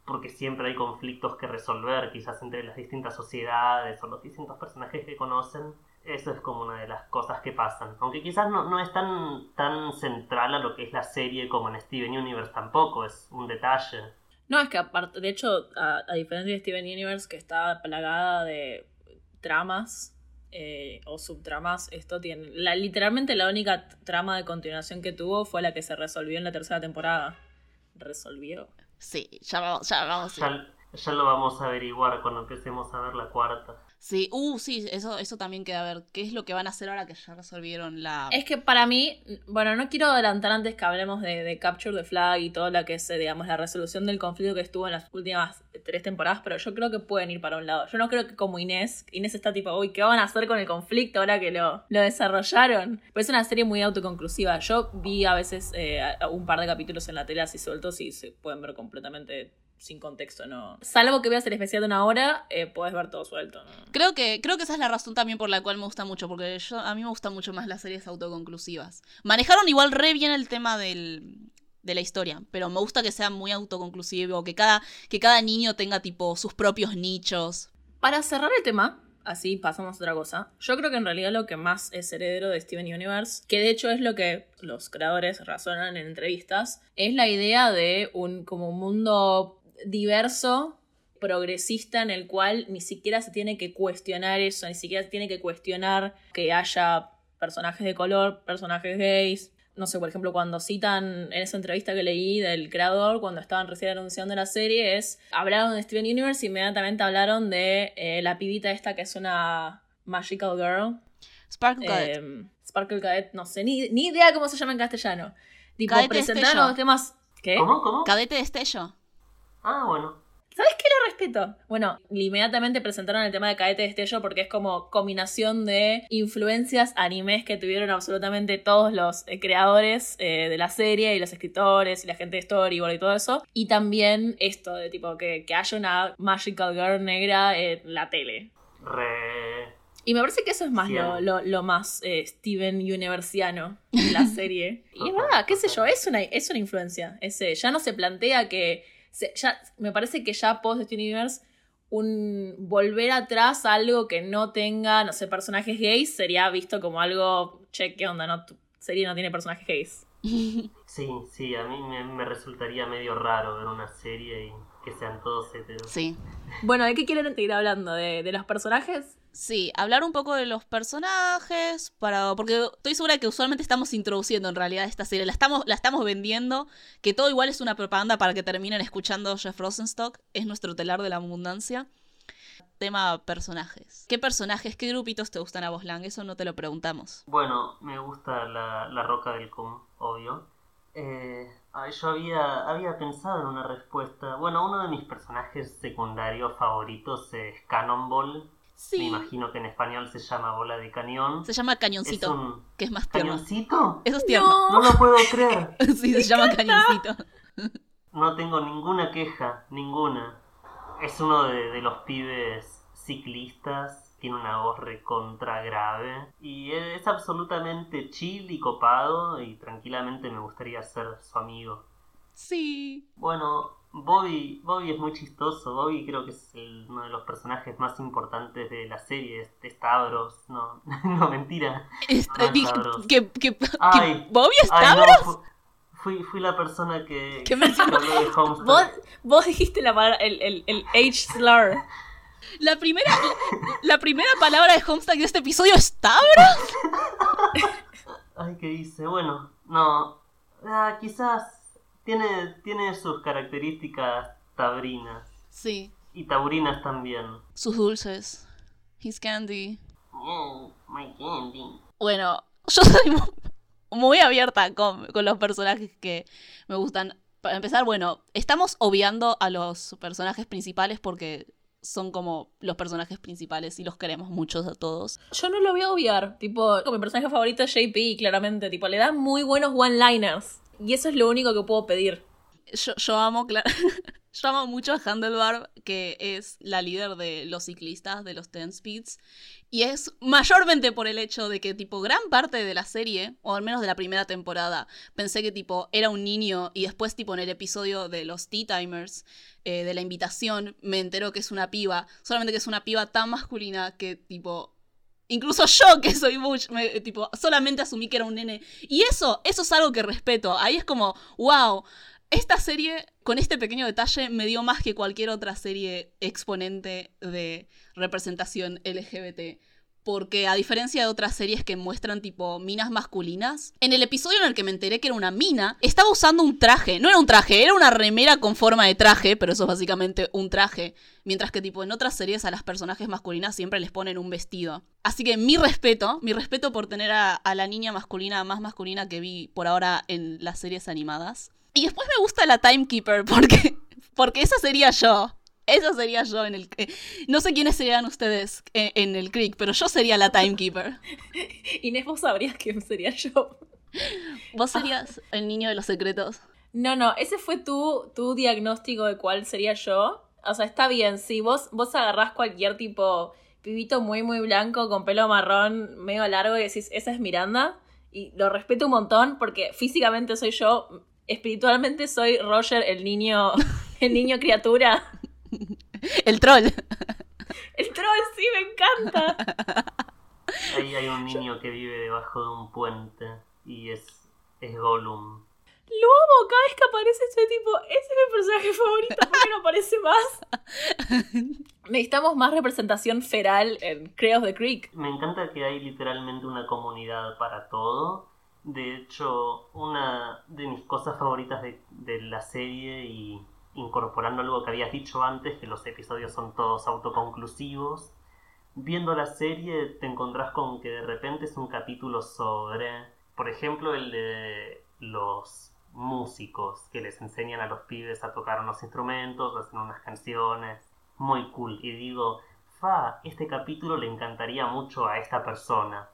porque siempre hay conflictos que resolver, quizás entre las distintas sociedades o los distintos personajes que conocen. Eso es como una de las cosas que pasan. Aunque quizás no, no es tan, tan central a lo que es la serie como en Steven Universe tampoco, es un detalle. No, es que aparte, de hecho, a, a diferencia de Steven Universe, que está plagada de tramas eh, o subtramas, esto tiene. La, literalmente la única trama de continuación que tuvo fue la que se resolvió en la tercera temporada. Resolvió. Sí, ya vamos, ya vamos. Ya, ya lo vamos a averiguar cuando empecemos a ver la cuarta. Sí, uh, sí, eso, eso también queda a ver. ¿Qué es lo que van a hacer ahora que ya resolvieron la. Es que para mí, bueno, no quiero adelantar antes que hablemos de, de Capture the Flag y todo lo que es, digamos, la resolución del conflicto que estuvo en las últimas tres temporadas, pero yo creo que pueden ir para un lado. Yo no creo que como Inés, Inés está tipo, uy, ¿qué van a hacer con el conflicto ahora que lo, lo desarrollaron? Pues es una serie muy autoconclusiva. Yo vi a veces eh, un par de capítulos en la tele así sueltos y se pueden ver completamente sin contexto, no. Salvo que veas el especial de una hora, eh, puedes ver todo suelto. ¿no? Creo que, creo que esa es la razón también por la cual me gusta mucho, porque yo, a mí me gustan mucho más las series autoconclusivas. Manejaron igual re bien el tema del, de la historia, pero me gusta que sea muy autoconclusivo, que cada, que cada niño tenga tipo sus propios nichos. Para cerrar el tema, así pasamos a otra cosa. Yo creo que en realidad lo que más es heredero de Steven Universe, que de hecho es lo que los creadores razonan en entrevistas, es la idea de un como un mundo diverso, progresista, en el cual ni siquiera se tiene que cuestionar eso, ni siquiera se tiene que cuestionar que haya personajes de color, personajes gays. No sé, por ejemplo, cuando citan en esa entrevista que leí del creador, cuando estaban recién anunciando la serie, es hablaron de Steven Universe y inmediatamente hablaron de eh, la pibita esta que es una Magical Girl. Sparkle Cadet. Eh, Sparkle Cadet, no sé, ni, ni idea cómo se llama en castellano. Tipo, Cadete presentaron Destello. los temas. ¿Qué? ¿Cómo? ¿Cómo? Cadete Destello. Ah, bueno. ¿Sabes qué lo respeto? Bueno, inmediatamente presentaron el tema de Cadete Destello porque es como combinación de influencias animes que tuvieron absolutamente todos los eh, creadores eh, de la serie y los escritores y la gente de Storyboard y todo eso. Y también esto de tipo que, que haya una Magical Girl negra en la tele. Re... Y me parece que eso es más lo, Cien. lo, lo más eh, Steven Universiano de la serie. y es verdad, qué sé yo, es una, es una influencia. Ese, ya no se plantea que. Se- ya, me parece que ya post Steven Universe, un volver atrás a algo que no tenga, no sé, personajes gays sería visto como algo. Che, ¿qué onda? No, tu serie no tiene personajes gays. Sí, sí, a mí me, me resultaría medio raro ver una serie y que sean todos heteros. Sí. Bueno, ¿de qué quieren seguir hablando? ¿De, de los personajes? Sí, hablar un poco de los personajes, para porque estoy segura que usualmente estamos introduciendo en realidad esta serie, la estamos, la estamos vendiendo, que todo igual es una propaganda para que terminen escuchando Jeff Rosenstock, es nuestro telar de la abundancia. Tema personajes. ¿Qué personajes, qué grupitos te gustan a vos, Lang? Eso no te lo preguntamos. Bueno, me gusta la, la roca del cum, obvio. Eh, yo había, había pensado en una respuesta. Bueno, uno de mis personajes secundarios favoritos es Cannonball. Me imagino que en español se llama bola de cañón. Se llama Es Cañoncito, un que es más tierno. cañoncito. Eso es tierno. No lo puedo creer. sí, se llama Cañoncito. No tengo ninguna queja, ninguna. Es uno de, de los pibes ciclistas, tiene una voz recontra grave y es absolutamente chill y copado y tranquilamente me gustaría ser su amigo. Sí. Bueno, Bobby, Bobby es muy chistoso, Bobby creo que es el- uno de los personajes más importantes de la serie, es, es Stavros, no, no mentira. Stavros. que, que, que Ay. Bobby Ay, no, Stavros. fu- fui, fui la persona que, ¿Qué me- que habló de Homestead. Vos, vos dijiste la palabra, el, el, el H slur. La primera, la, la primera palabra de Homestuck de este episodio es Stavros. Ay, ¿qué hice? Bueno, no. ah, quizás tiene, tiene sus características taurinas. Sí. Y taurinas también. Sus dulces. His candy. Mm, my candy. Bueno, yo soy mu- muy abierta con, con los personajes que me gustan. Para empezar, bueno, estamos obviando a los personajes principales porque son como los personajes principales y los queremos muchos a todos. Yo no lo voy a obviar. Tipo, mi personaje favorito es JP, claramente. Tipo, le da muy buenos one-liners. Y eso es lo único que puedo pedir. Yo, amo, claro. Yo amo mucho a Handlebar, que es la líder de los ciclistas de los Ten Speeds. Y es mayormente por el hecho de que, tipo, gran parte de la serie, o al menos de la primera temporada, pensé que, tipo, era un niño. Y después, tipo, en el episodio de los Tea Timers, eh, de la invitación, me entero que es una piba. Solamente que es una piba tan masculina que, tipo, Incluso yo, que soy Butch, me, tipo, solamente asumí que era un nene. Y eso, eso es algo que respeto. Ahí es como, wow, esta serie, con este pequeño detalle, me dio más que cualquier otra serie exponente de representación LGBT. Porque a diferencia de otras series que muestran tipo minas masculinas, en el episodio en el que me enteré que era una mina, estaba usando un traje. No era un traje, era una remera con forma de traje, pero eso es básicamente un traje. Mientras que tipo en otras series a las personajes masculinas siempre les ponen un vestido. Así que mi respeto, mi respeto por tener a, a la niña masculina más masculina que vi por ahora en las series animadas. Y después me gusta la Timekeeper porque, porque esa sería yo. Esa sería yo en el... No sé quiénes serían ustedes en, en el Creek, pero yo sería la Timekeeper. Inés, vos sabrías quién sería yo. ¿Vos serías el niño de los secretos? No, no, ese fue tu, tu diagnóstico de cuál sería yo. O sea, está bien, si vos, vos agarrás cualquier tipo pibito muy, muy blanco con pelo marrón medio largo y decís, esa es Miranda. Y lo respeto un montón porque físicamente soy yo, espiritualmente soy Roger, el niño, el niño criatura. El troll. El troll, sí, me encanta. Ahí hay un niño que vive debajo de un puente y es, es Gollum. Lo amo, cada vez que aparece estoy tipo, ese es mi personaje favorito, ¿por qué no aparece más? Necesitamos más representación feral en Creos the Creek. Me encanta que hay literalmente una comunidad para todo. De hecho, una de mis cosas favoritas de, de la serie y incorporando algo que habías dicho antes, que los episodios son todos autoconclusivos, viendo la serie te encontrás con que de repente es un capítulo sobre, por ejemplo, el de los músicos que les enseñan a los pibes a tocar unos instrumentos, hacen unas canciones, muy cool. Y digo, fa, este capítulo le encantaría mucho a esta persona.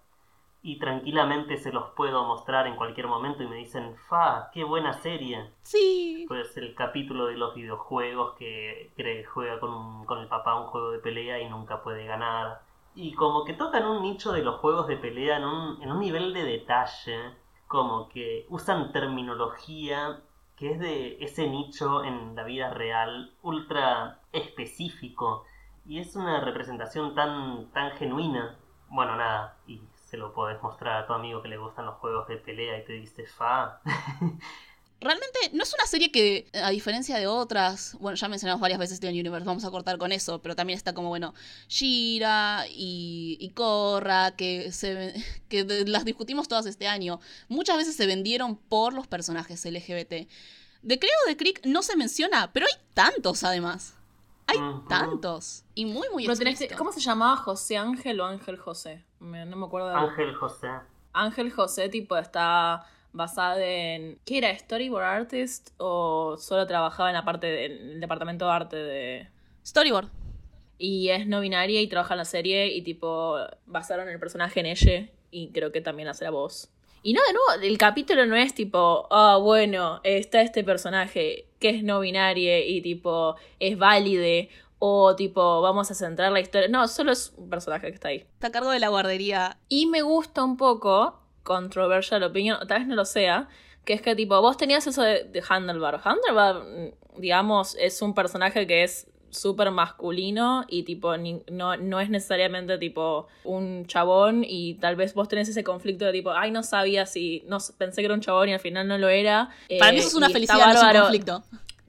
Y tranquilamente se los puedo mostrar en cualquier momento y me dicen, fa, qué buena serie. Sí. Pues el capítulo de los videojuegos que cree que juega con, un- con el papá un juego de pelea y nunca puede ganar. Y como que tocan un nicho de los juegos de pelea en un, en un nivel de detalle, como que usan terminología que es de ese nicho en la vida real, ultra específico. Y es una representación tan, tan genuina. Bueno, nada, y se lo podés mostrar a tu amigo que le gustan los juegos de pelea y te dice, fa. Realmente no es una serie que, a diferencia de otras, bueno, ya mencionamos varias veces Steven Universe, vamos a cortar con eso, pero también está como, bueno, Shira y, y Korra, que, se, que de- las discutimos todas este año. Muchas veces se vendieron por los personajes LGBT. De Creo de Creek no se menciona, pero hay tantos además. Hay tantos. Y muy, muy Pero tenés. ¿Cómo se llamaba? ¿José Ángel o Ángel José? Me- no me acuerdo. de- Ángel José. Ángel José, tipo, está basada en. ¿Qué era? ¿Storyboard Artist? ¿O solo trabajaba en la parte de- en el departamento de arte de. Storyboard. Y es no binaria y trabaja en la serie y tipo basaron el personaje en ella y creo que también hace la voz. Y no, de nuevo, el capítulo no es tipo, ah, bueno, está este personaje que es no binario y tipo es válide o tipo vamos a centrar la historia. No, solo es un personaje que está ahí. Está a cargo de la guardería. Y me gusta un poco, controversial opinion, o tal vez no lo sea, que es que tipo, vos tenías eso de, de Handlebar. Handlebar, mm, digamos, es un personaje que es súper masculino y tipo ni- no, no es necesariamente tipo un chabón y tal vez vos tenés ese conflicto de tipo, ay no sabía si, no pensé que era un chabón y al final no lo era. Para mí Eh, eso es una y está felicidad, no es un conflicto.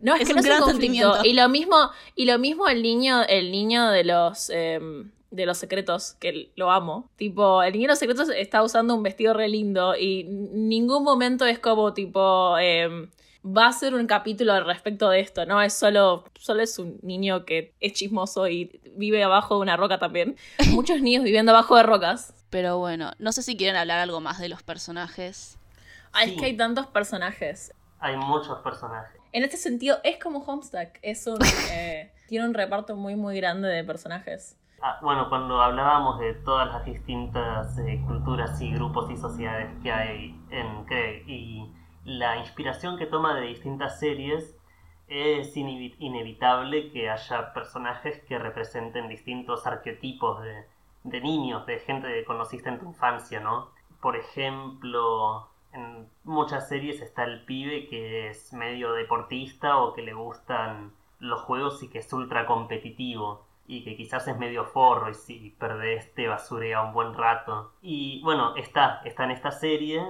No, es, Es que un no es un conflicto. sentimiento. Y lo mismo, y lo mismo el niño, el niño de los em, de los secretos, que lo amo. Tipo, el niño de los secretos está usando un vestido re lindo y ningún momento es como tipo em, va a ser un capítulo al respecto de esto, ¿no? Es solo, solo es un niño que es chismoso y vive abajo de una roca también. Muchos niños viviendo abajo de rocas. Pero bueno, no sé si quieren hablar algo más de los personajes. Ay, Sí. es que hay tantos personajes. Hay muchos personajes. En este sentido, es como Homestuck. Es un, eh, tiene un reparto muy, muy grande de personajes. Ah, bueno, cuando hablábamos de todas las distintas eh, culturas y grupos y sociedades que hay en Craig y la inspiración que toma de distintas series, es inevi- inevitable que haya personajes que representen distintos arquetipos de, de niños, de gente que conociste en tu infancia, ¿no? Por ejemplo, en muchas series está el pibe que es medio deportista o que le gustan los juegos y que es ultra competitivo y que quizás es medio forro y si perdés te basurea un buen rato. Y bueno, está, está en esta serie,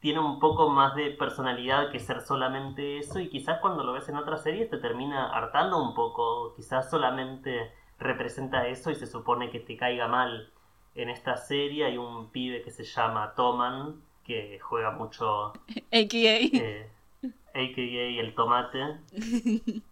tiene un poco más de personalidad que ser solamente eso y quizás cuando lo ves en otra serie te termina hartando un poco, quizás solamente representa eso y se supone que te caiga mal. En esta serie hay un pibe que se llama Toman, que juega mucho, AKA. eh, a.k.a. el tomate.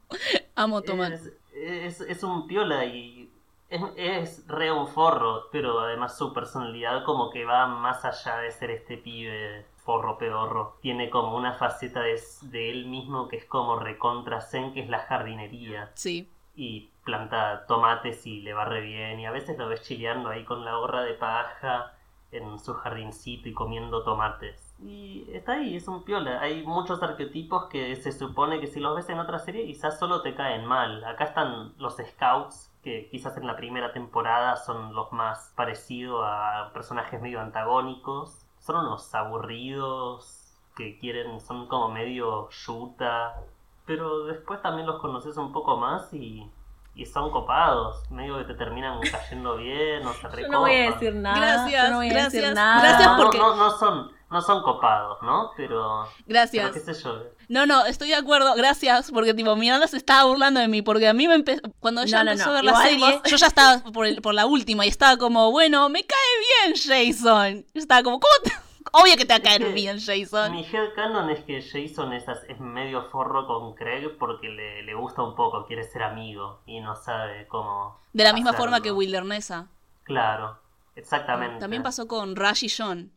Amo tomar. Es, es, es un piola y es, es re un forro, pero además su personalidad como que va más allá de ser este pibe forro pedorro. Tiene como una faceta de, de él mismo que es como recontra zen, que es la jardinería. Sí. Y planta tomates y le va re bien. Y a veces lo ves chileando ahí con la gorra de paja en su jardincito y comiendo tomates. Y está ahí, es un piola. Hay muchos arquetipos que se supone que si los ves en otra serie quizás solo te caen mal. Acá están los scouts, que quizás en la primera temporada son los más parecidos a personajes medio antagónicos. Son unos aburridos que quieren, son como medio yuta. Pero después también los conoces un poco más y, y son copados. Medio que te terminan cayendo bien o se Yo recopan. no voy a decir nada. Gracias, no voy a gracias, decir nada. gracias no, porque- no, no son, no son copados, ¿no? Pero, pero Gracias. qué sé yo. No, no, estoy de acuerdo, gracias, porque tipo, Miranda se estaba burlando de mí, porque a mí me empezó, cuando ella No, no, empezó no, a ver la igual serie, vos- yo ya estaba por, el- por la última y estaba como, bueno, me cae bien Jason. Yo estaba como, ¿cómo te... Obvio que te va a caer que bien Jason. Mi headcanon es que Jason es, medio forro con Craig porque le, le gusta un poco, quiere ser amigo y no sabe cómo. De la misma hacerlo. forma que Wildernessa. Claro, exactamente. También pasó con Rush y John.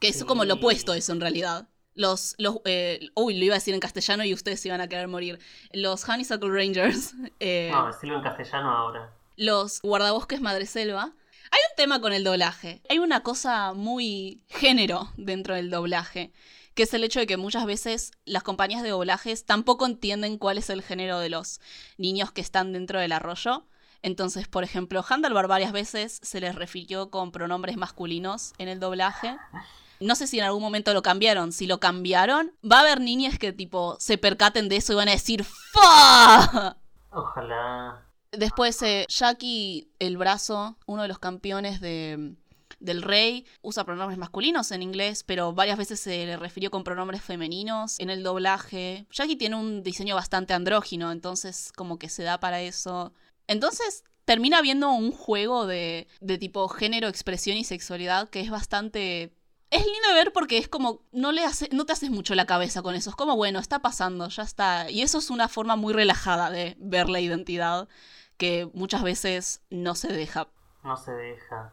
Que es Sí. como lo opuesto a eso en realidad. Los, los, eh, uy, lo iba a decir en castellano y ustedes se iban a querer morir. Los Honeysuckle Rangers, eh, No, decirlo en castellano ahora. los guardabosques madreselva. Hay un tema con el doblaje. Hay una cosa muy género dentro del doblaje, que es el hecho de que muchas veces las compañías de doblajes tampoco entienden cuál es el género de los niños que están dentro del arroyo. Entonces, por ejemplo, Handlebar varias veces se les refirió con pronombres masculinos en el doblaje. No sé si en algún momento lo cambiaron. Si lo cambiaron, va a haber niñas que tipo se percaten de eso y van a decir ¡Fa! Ojalá. Después, eh, Jackie el brazo, uno de los campeones de, del rey, usa pronombres masculinos en inglés, pero varias veces se le refirió con pronombres femeninos en el doblaje. Jackie tiene un diseño bastante andrógino, entonces como que se da para eso. Entonces termina viendo un juego de, de tipo género, expresión y sexualidad que es bastante... Es lindo de ver porque es como, no, le hace, no te haces mucho la cabeza con eso, es como, bueno, está pasando, ya está. Y eso es una forma muy relajada de ver la identidad que muchas veces no se deja. No se deja.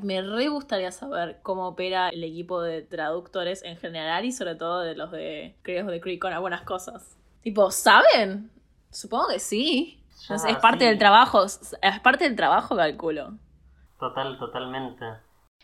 Me re gustaría saber cómo opera el equipo de traductores en general y sobre todo de los de Creos de Creek con algunas cosas. Tipo, ¿saben? Supongo que sí. Ya, es parte sí. del trabajo. Es parte del trabajo, calculo. Total, totalmente.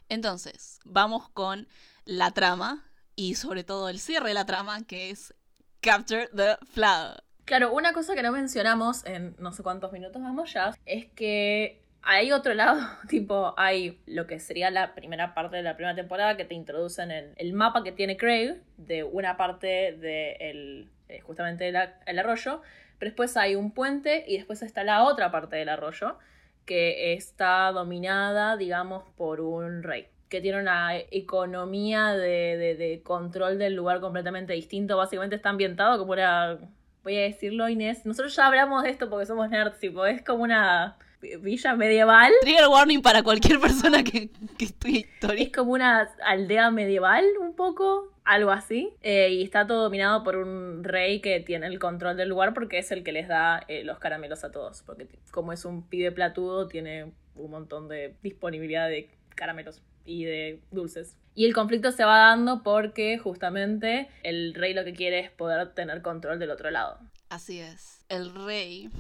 Entonces, vamos con la trama y sobre todo el cierre de la trama que es Capture the Flag. Claro, una cosa que no mencionamos en no sé cuántos minutos vamos ya es que hay otro lado, tipo, hay lo que sería la primera parte de la primera temporada que te introducen en el mapa que tiene Craig de una parte de el, eh, justamente el, arroyo, pero después hay un puente y después está la otra parte del arroyo que está dominada, digamos, por un rey que tiene una economía de, de- de control del lugar completamente distinto. Básicamente está ambientado como una. Voy a decirlo, Inés. Nosotros ya hablamos de esto porque somos nerds, tipo, es como una villa medieval. Trigger warning para cualquier persona que, que estudie Es historia. como una aldea medieval, un poco, algo así. Eh, y está todo dominado por un rey que tiene el control del lugar porque es el que les da eh, los caramelos a todos. Porque como es un pibe platudo, tiene un montón de disponibilidad de caramelos y de dulces. Y el conflicto se va dando porque justamente el rey lo que quiere es poder tener control del otro lado. Así es. El rey.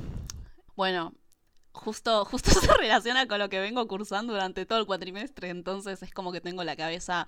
Bueno, justo, justo se relaciona con lo que vengo cursando durante todo el cuatrimestre, entonces es como que tengo la cabeza.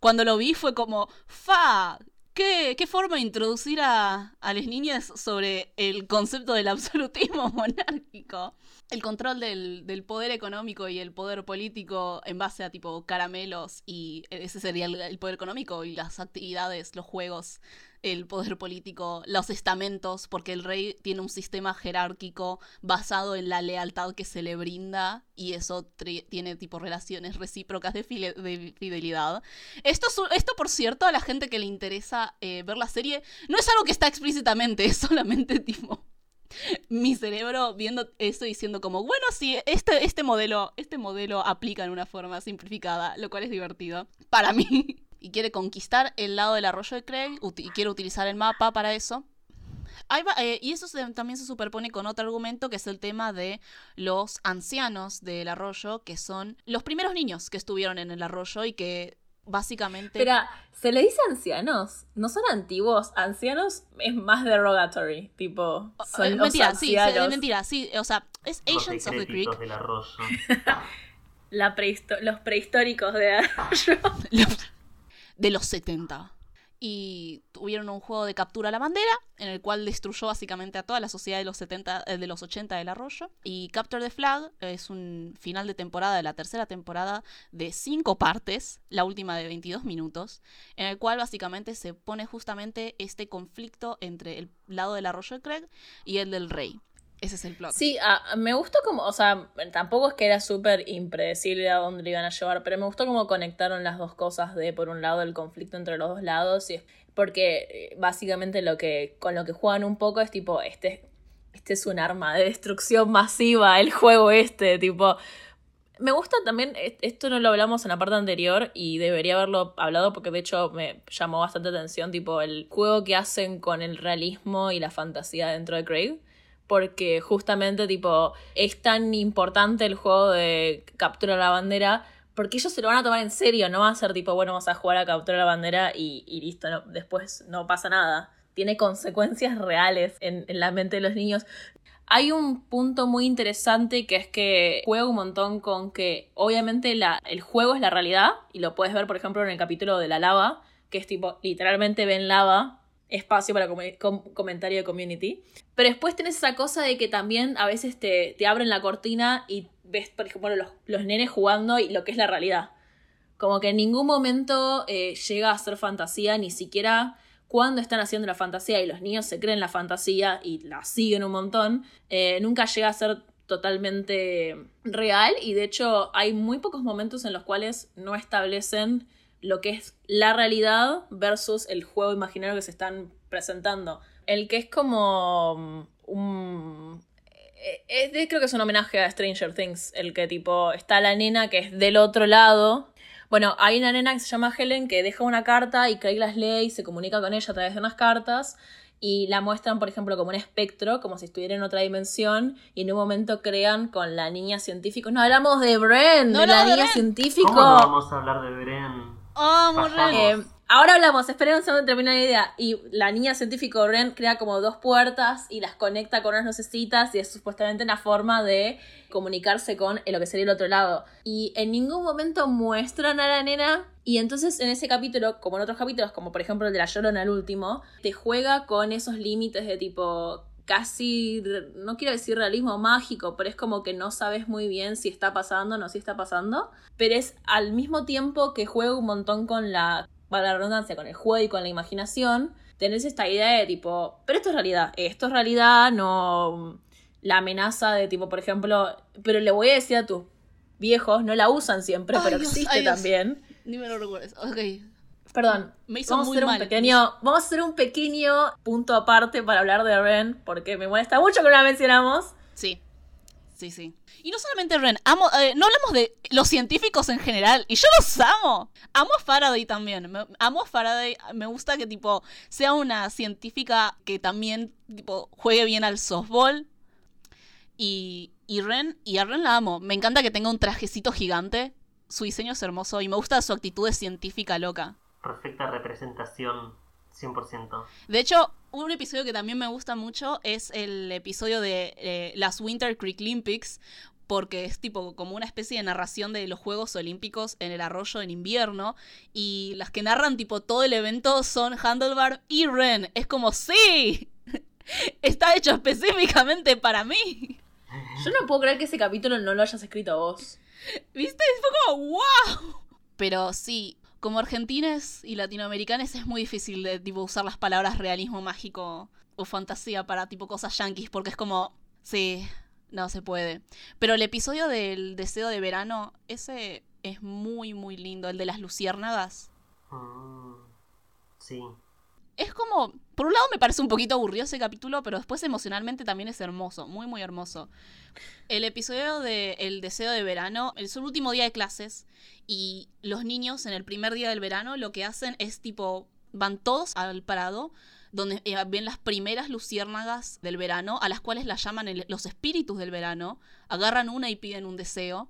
Cuando lo vi fue como, ¡fa! ¿Qué, qué forma de introducir a, a las niñas sobre el concepto del absolutismo monárquico? El control del, poder económico y el poder político en base a tipo caramelos y ese sería el, poder económico y las actividades, los juegos el poder político, los estamentos, porque el rey tiene un sistema jerárquico basado en la lealtad que se le brinda y eso tiene tipo relaciones recíprocas de, fidelidad. Esto, esto, por cierto, a la gente que le interesa eh, ver la serie, no es algo que está explícitamente, es solamente tipo mi cerebro viendo esto y diciendo como, bueno, sí, este, este modelo, este modelo aplica en una forma simplificada, lo cual es divertido para mí. Y quiere conquistar el lado del arroyo de Craig y quiere utilizar el mapa para eso. Va, eh, y eso también se superpone con otro argumento que es el tema de los ancianos del arroyo, que son los primeros niños que estuvieron en el arroyo y que básicamente... Espera, ¿se le dice ancianos? ¿No son antiguos? Ancianos es más derogatory, tipo. Son Eh, los mentira, sí, se- mentira, sí, o sea, es Los Agents of the Creek. del arroyo. La prehisto- los prehistóricos de Arroyo. de los 70. Y tuvieron un juego de captura a la bandera, en el cual destruyó básicamente a toda la sociedad de los 70, eh, de los 80 del arroyo. Y Capture the Flag es un final de temporada de la tercera temporada de cinco partes, la última de 22 minutos, en el cual básicamente se pone justamente este conflicto entre el lado del arroyo de Craig y el del rey. Ese es el plot. Sí, me gustó como, o sea, tampoco es que era súper impredecible a dónde le iban a llevar, pero me gustó cómo conectaron las dos cosas de, por un lado, el conflicto entre los dos lados, y porque eh, básicamente lo que, con lo que juegan un poco es tipo, este, este es un arma de destrucción masiva, el juego este, tipo... Me gusta también, e- esto no lo hablamos en la parte anterior y debería haberlo hablado porque de hecho me llamó bastante atención, tipo el juego que hacen con el realismo y la fantasía dentro de Craig porque justamente tipo es tan importante el juego de captura la bandera porque ellos se lo van a tomar en serio, no va a ser tipo, bueno, vamos a jugar a captura la bandera y, listo, después no pasa nada. Tiene consecuencias reales en, en la mente de los niños. Hay un punto muy interesante que es que juega un montón con que obviamente la, el juego es la realidad y lo puedes ver por ejemplo en el capítulo de la lava, que es tipo literalmente ven lava, espacio para comentario de community. Pero después tenés esa cosa de que también a veces te, te abren la cortina y ves, por ejemplo, los, los nenes jugando y lo que es la realidad. Como que en ningún momento eh, llega a ser fantasía, ni siquiera cuando están haciendo la fantasía y los niños se creen la fantasía y la siguen un montón, eh, nunca llega a ser totalmente real y de hecho hay muy pocos momentos en los cuales no establecen lo que es la realidad versus el juego imaginario que se están presentando. El que es como mm, un... eh, Es de- creo que es un homenaje a Stranger Things, el que tipo está la nena que es del otro lado. Bueno, hay una nena que se llama Helen que deja una carta y Craig las lee y se comunica con ella a través de unas cartas y la muestran, por ejemplo, como un espectro, como si estuviera en otra dimensión y en un momento crean con la niña científica. No hablamos de Bren, No de la de niña Bren. científico. ¿Cómo no vamos a hablar de Bren? ¡Oh. Morren! Eh, ahora hablamos, esperen un segundo terminar la idea. Y la niña científico Ren crea como dos puertas y las conecta con unas lucecitas y es supuestamente una forma de comunicarse con lo que sería el otro lado. Y en ningún momento muestran a la nena. Y entonces en ese capítulo, como en otros capítulos, como por ejemplo el de la Llorona, el último, te juega con esos límites de tipo casi, no quiero decir realismo mágico, pero es como que no sabes muy bien si está pasando o no si está pasando, pero es al mismo tiempo que juega un montón con la, para la redundancia, con el juego y con la imaginación, tenés esta idea de tipo, pero esto es realidad, esto es realidad, no la amenaza de tipo, por ejemplo, pero le voy a decir a tus viejos, no la usan siempre, Ay, pero Dios, existe ay, también. Ni me lo recuerdes. Ok. Perdón, Me hizo vamos a muy hacer un pequeño, vamos a hacer un pequeño punto aparte para hablar de Ren, porque me molesta mucho que no la mencionamos. Sí. Sí, sí. Y no solamente Ren, amo, eh, no hablamos de los científicos en general, y yo los amo. Amo a Faraday también. Me- amo a Faraday. Me gusta que tipo sea una científica que también tipo juegue bien al softball. Y, y Ren, y a Ren la amo. Me encanta que tenga un trajecito gigante. su diseño es hermoso y me gusta su actitud de científica loca. Perfecta representación, 100%. De hecho, un episodio que también me gusta mucho es el episodio de eh, las Winter Creek Olympics, porque es tipo como una especie de narración de los Juegos Olímpicos en el arroyo en invierno y las que narran tipo todo el evento son Handlebar y Ren. Es como, sí, está hecho específicamente para mí. Yo no puedo creer que ese capítulo no lo hayas escrito vos. ¿Viste? Fue como, wow. Pero sí, como argentines y latinoamericanos es muy difícil de tipo usar las palabras realismo mágico o fantasía para tipo cosas yankees porque es como, sí, no se puede. Pero el episodio del deseo de verano, ese es muy, muy lindo. El de las luciérnagas. Mm, sí. Es como, por un lado me parece un poquito aburrido ese capítulo, pero después emocionalmente también es hermoso, muy, muy hermoso. El episodio de El deseo de verano es el último día de clases y los niños en el primer día del verano lo que hacen es tipo, van todos al parado donde eh, ven las primeras luciérnagas del verano, a las cuales las llaman los espíritus del verano, agarran una y piden un deseo.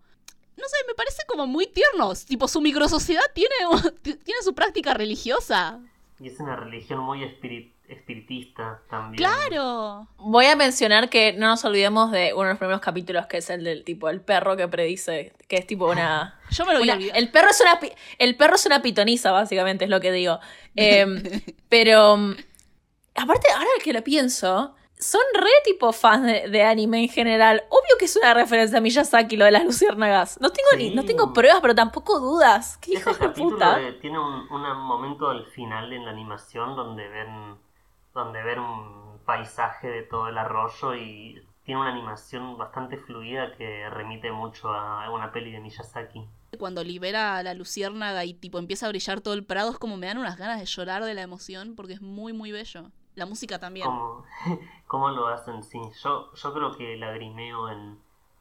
No sé, me parece como muy tiernos. Tipo, su microsociedad tiene, tiene su práctica religiosa. Y es una religión muy espiri- espiritista también. ¡Claro! Voy a mencionar que no nos olvidemos de uno de los primeros capítulos que es el del tipo el perro que predice, que es tipo una... Yo me lo voy una- el perro es una pi- el perro es una pitoniza, básicamente, es lo que digo. Em, pero mm, aparte, ahora que lo pienso, son re tipo fans de, de anime en general. Obvio que es una referencia a Miyazaki lo de las luciérnagas. No tengo ni, no tengo pruebas, pero tampoco dudas. Qué Ese hijos de capítulo puta. de- tiene un, un momento al final en la animación donde ven, donde ven un paisaje de todo el arroyo y tiene una animación bastante fluida que remite mucho a una peli de Miyazaki. Cuando libera a la luciérnaga y tipo empieza a brillar todo el prado, es como me dan unas ganas de llorar de la emoción porque es muy, muy bello. La música también. ¿Cómo, cómo lo hacen? Sí, yo, yo creo que lagrimeo en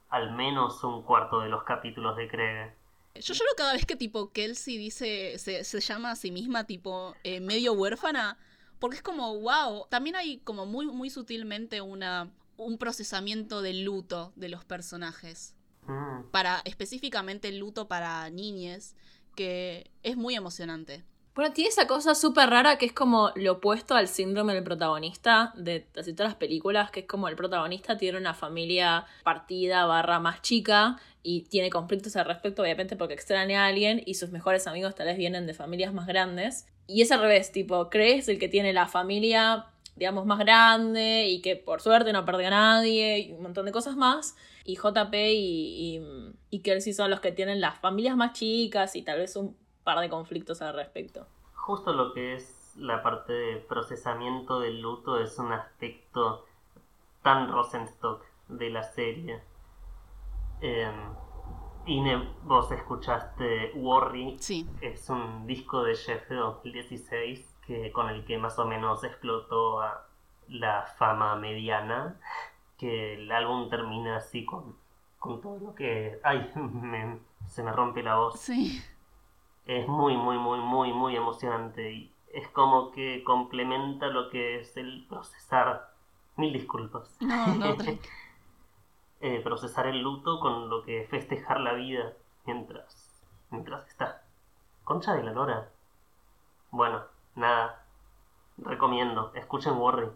al menos un cuarto de los capítulos de Craig. Yo lloro cada vez que tipo Kelsey dice, se, se llama a sí misma tipo eh, medio huérfana, porque es como, wow, también hay como muy, muy sutilmente una, un procesamiento del luto de los personajes, Mm, para específicamente el luto para niñes, que es muy emocionante. Bueno, tiene esa cosa súper rara que es como lo opuesto al síndrome del protagonista de casi todas las películas, que es como el protagonista tiene una familia partida barra más chica y tiene conflictos al respecto, obviamente porque extraña a alguien y sus mejores amigos tal vez vienen de familias más grandes. Y es al revés, tipo, crees el que tiene la familia, digamos, más grande y que por suerte no perdió a nadie y un montón de cosas más. Y JP y, y, y Kelsey son los que tienen las familias más chicas y tal vez un par de conflictos al respecto. Justo lo que es la parte de procesamiento del luto es un aspecto tan Rosenstock de la serie. Eh, Ine, vos escuchaste Worry, Sí, es un disco de Jeff de 2016 que, con el que más o menos explotó a la fama mediana, que el álbum termina así con, con todo lo que... ¡Ay! me- se me rompe la voz. sí. Es muy, muy, muy, muy, muy emocionante y es como que complementa lo que es el procesar. Mil disculpas. No, no. Eh, procesar el luto con lo que festejar la vida mientras, mientras está. Concha de la lora. Bueno, nada. Recomiendo. Escuchen Worry.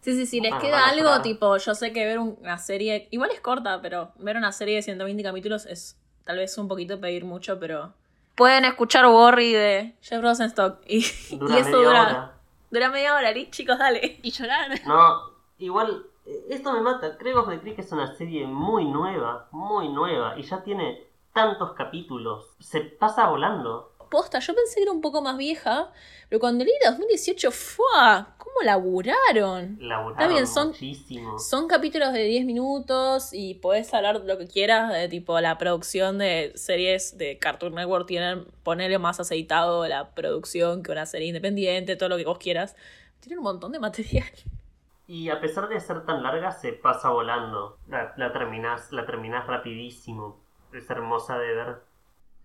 Sí, sí, sí, les Bueno, queda algo llorar. tipo, yo sé que ver una serie, igual es corta, pero ver una serie de 120 capítulos es tal vez un poquito pedir mucho, pero... Pueden escuchar Worry de Jeff Rosenstock y, Dura y eso media dura, hora. dura media hora, ¿li? chicos, dale. Y llorar. No, igual, eh, esto me mata. Creo que Creek es una serie muy nueva, muy nueva, y ya tiene tantos capítulos. Se pasa volando. Posta, yo pensé que era un poco más vieja, pero cuando leí de 2018, ¡fue! ¿Cómo laburaron? Laburaron Está bien, son- muchísimo. Son capítulos de 10 minutos y podés hablar lo que quieras de tipo la producción de series de Cartoon Network tienen, ponerle más aceitado la producción que una serie independiente, todo lo que vos quieras. Tienen un montón de material. Y a pesar de ser tan larga, se pasa volando. La, la terminás, la terminás rapidísimo. Es hermosa de ver.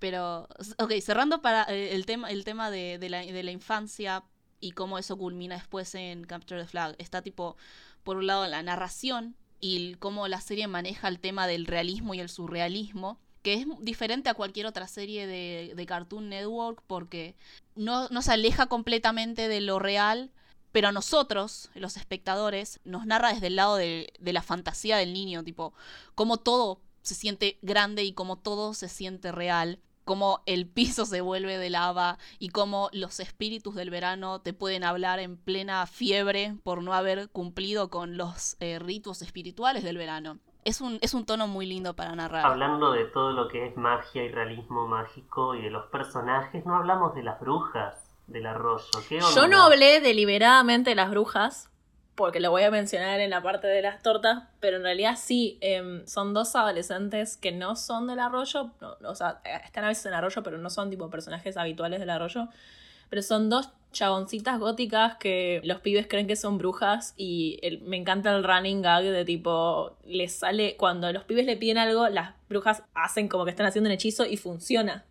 Pero, ok, cerrando para eh, el tema, el tema de, de la, de la infancia y cómo eso culmina después en Capture the Flag. Está tipo, por un lado, la narración y cómo la serie maneja el tema del realismo y el surrealismo. que es diferente a cualquier otra serie de, de Cartoon Network porque no, no se aleja completamente de lo real, pero a nosotros, los espectadores, nos narra desde el lado de, de la fantasía del niño, tipo, cómo todo se siente grande y cómo todo se siente real cómo el piso se vuelve de lava y cómo los espíritus del verano te pueden hablar en plena fiebre por no haber cumplido con los eh, ritos espirituales del verano. Es un, es un tono muy lindo para narrar. Hablando de todo lo que es magia y realismo mágico y de los personajes, no hablamos de las brujas del arroyo. ¿Qué Yo no hablé deliberadamente de las brujas, porque lo voy a mencionar en la parte de las tortas, pero en realidad sí, em, son dos adolescentes que no son del arroyo, no, o sea, eh, están a veces en arroyo, pero no son tipo personajes habituales del arroyo, pero son dos chaboncitas góticas que los pibes creen que son brujas y el- me encanta el running gag de tipo, les sale, cuando los pibes le piden algo, las brujas hacen como que están haciendo un hechizo y funciona.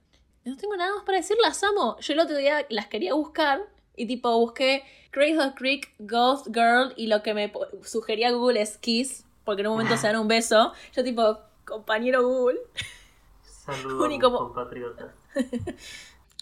No tengo nada más para decir, las amo. Yo el otro día las quería buscar y tipo busqué Cradle Creek Ghost Girl y lo que me sugería Google es Kiss, porque en un momento se dan un beso. Yo tipo, compañero Google. Saludos Único a mis mo- compatriotas.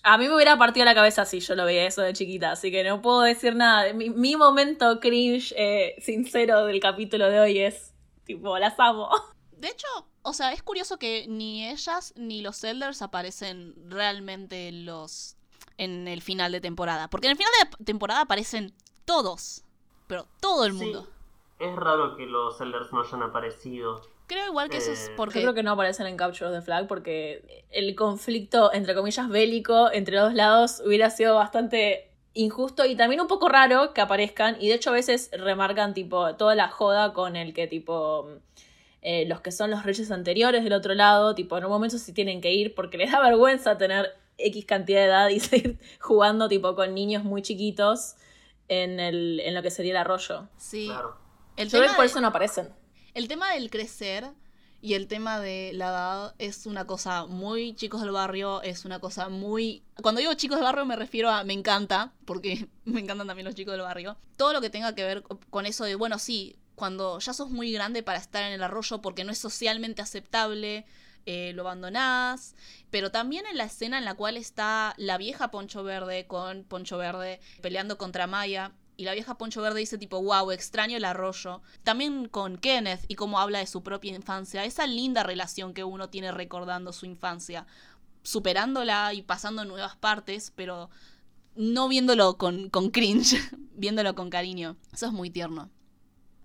A mí me hubiera partido la cabeza si yo lo veía eso de chiquita, así que no puedo decir nada. Mi, mi momento cringe eh, sincero del capítulo de hoy es tipo, las amo. De hecho, o sea, es curioso que ni ellas ni los Elders aparecen realmente en los en el final de temporada, porque en el final de temporada aparecen todos, pero todo el Sí, mundo. es raro que los Elders no hayan aparecido. Creo igual que eso es Eh, porque Yo creo que no aparecen en Capture the Flag porque el conflicto, entre comillas, bélico entre los dos lados hubiera sido bastante injusto y también un poco raro que aparezcan. Y de hecho a veces remarcan tipo toda la joda con el que tipo eh, los que son los reyes anteriores del otro lado, tipo en un momento se tienen que ir porque les da vergüenza tener X cantidad de edad y seguir jugando tipo con niños muy chiquitos en, el, en lo que sería el arroyo. sí. Claro. El Yo creo tema que por de- eso no aparecen. El tema del crecer y el tema de la edad es una cosa muy chicos del barrio, es una cosa muy... Cuando digo chicos del barrio me refiero a me encanta, porque me encantan también los chicos del barrio. Todo lo que tenga que ver con eso de, bueno, sí, cuando ya sos muy grande para estar en el arroyo porque no es socialmente aceptable, eh, lo abandonás, pero también en la escena en la cual está la vieja Poncho Verde con Poncho Verde peleando contra Maya. Y la vieja Poncho Verde dice tipo, wow, extraño el arroyo. También con Kenneth y cómo habla de su propia infancia. Esa linda relación que uno tiene recordando su infancia. Superándola y pasando nuevas partes, pero no viéndolo con, con cringe, viéndolo con cariño. Eso es muy tierno.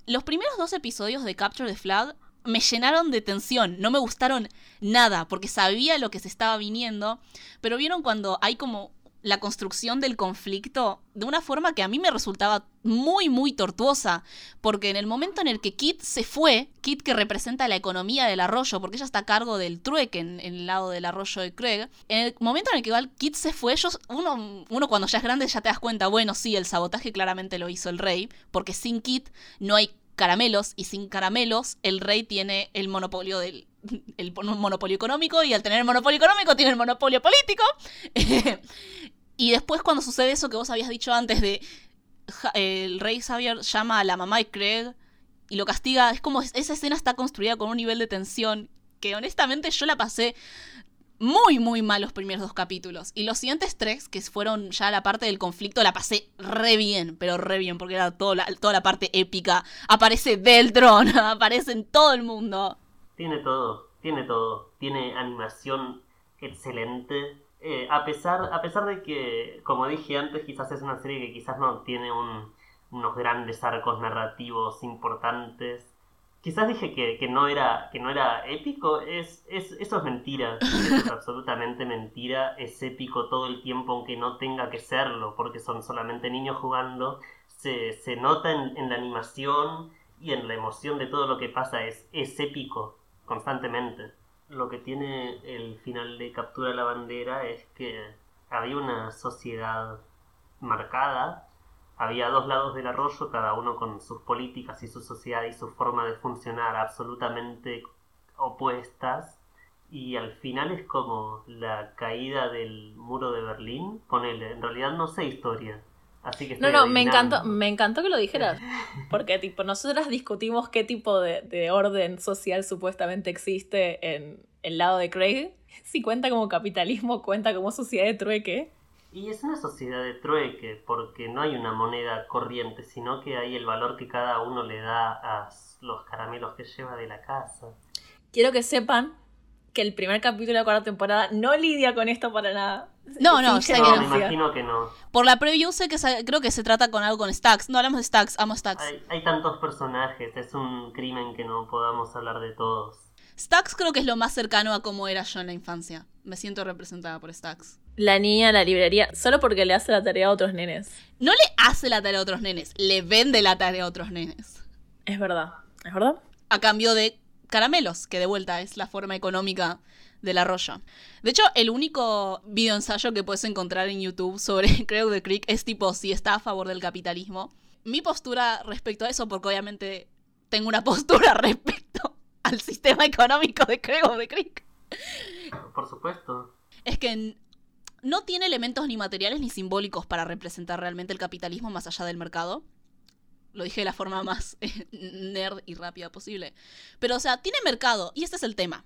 Los primeros dos episodios de Capture the Flag me llenaron de tensión, no me gustaron nada, porque sabía lo que se estaba viniendo, pero vieron cuando hay como la construcción del conflicto de una forma que a mí me resultaba muy, muy tortuosa, porque en el momento en el que Kit se fue, Kit que representa la economía del arroyo, porque ella está a cargo del trueque en, el lado del arroyo de Craig, en el momento en el que Kit se fue, ellos, uno, uno cuando ya es grande ya te das cuenta, bueno, sí, el sabotaje claramente lo hizo el rey, porque sin Kit no hay caramelos y sin caramelos el rey tiene el monopolio del el monopolio económico y al tener el monopolio económico tiene el monopolio político. Y después cuando sucede eso que vos habías dicho antes de el rey Xavier llama a la mamá de Craig y lo castiga es como esa escena está construida con un nivel de tensión que honestamente yo la pasé muy, muy mal los primeros dos capítulos. Y los siguientes tres, que fueron ya la parte del conflicto, la pasé re bien, pero re bien, porque era toda la, toda la parte épica. Aparece Deltron, aparece en todo el mundo. Tiene todo, tiene todo. Tiene animación excelente. Eh, a, pesar, a pesar de que, como dije antes, quizás es una serie que quizás no tiene un- unos grandes arcos narrativos importantes. Quizás dije que, que no, era, que no era épico. Es, es, eso es mentira. Eso es absolutamente mentira. Es épico todo el tiempo, aunque no tenga que serlo, porque son solamente niños jugando. Se, se nota en, en la animación y en la emoción de todo lo que pasa. Es, es épico constantemente. Lo que tiene el final de Captura de la Bandera es que había una sociedad marcada, había dos lados del arroyo, cada uno con sus políticas y su sociedad y su forma de funcionar absolutamente opuestas, y al final es como la caída del muro de Berlín. Ponele, en realidad no sé historia. Así que No, no, me encantó, me encantó que lo dijeras. Porque, tipo, nosotras discutimos qué tipo de, de orden social supuestamente existe en el lado de Craig. Si cuenta como capitalismo, cuenta como sociedad de trueque. Y es una sociedad de trueque, porque no hay una moneda corriente, sino que hay el valor que cada uno le da a los caramelos que lleva de la casa. Quiero que sepan que el primer capítulo de la cuarta temporada no lidia con esto para nada. No, no, Finge sé que No, me imagino que no. Por la preview sé que se- creo que se trata con algo con Stacks. No hablamos de Stacks, amo Stacks. Hay, hay tantos personajes, es un crimen que no podamos hablar de todos. Stacks creo que es lo más cercano a cómo era yo en la infancia. Me siento representada por Stacks. La niña en la librería, solo porque le hace la tarea a otros nenes. No le hace la tarea a otros nenes, le vende la tarea a otros nenes. Es verdad. ¿Es verdad? A cambio de caramelos, que de vuelta es la forma económica del arroyo. De hecho, el único video ensayo que puedes encontrar en YouTube sobre Creo de Creek es tipo si está a favor del capitalismo. Mi postura respecto a eso, porque obviamente tengo una postura respecto al sistema económico de Creo de Creek, Por supuesto. es que no tiene elementos ni materiales ni simbólicos para representar realmente el capitalismo más allá del mercado. Lo dije de la forma más eh, nerd y rápida posible. Pero, o sea, tiene mercado, y este es el tema.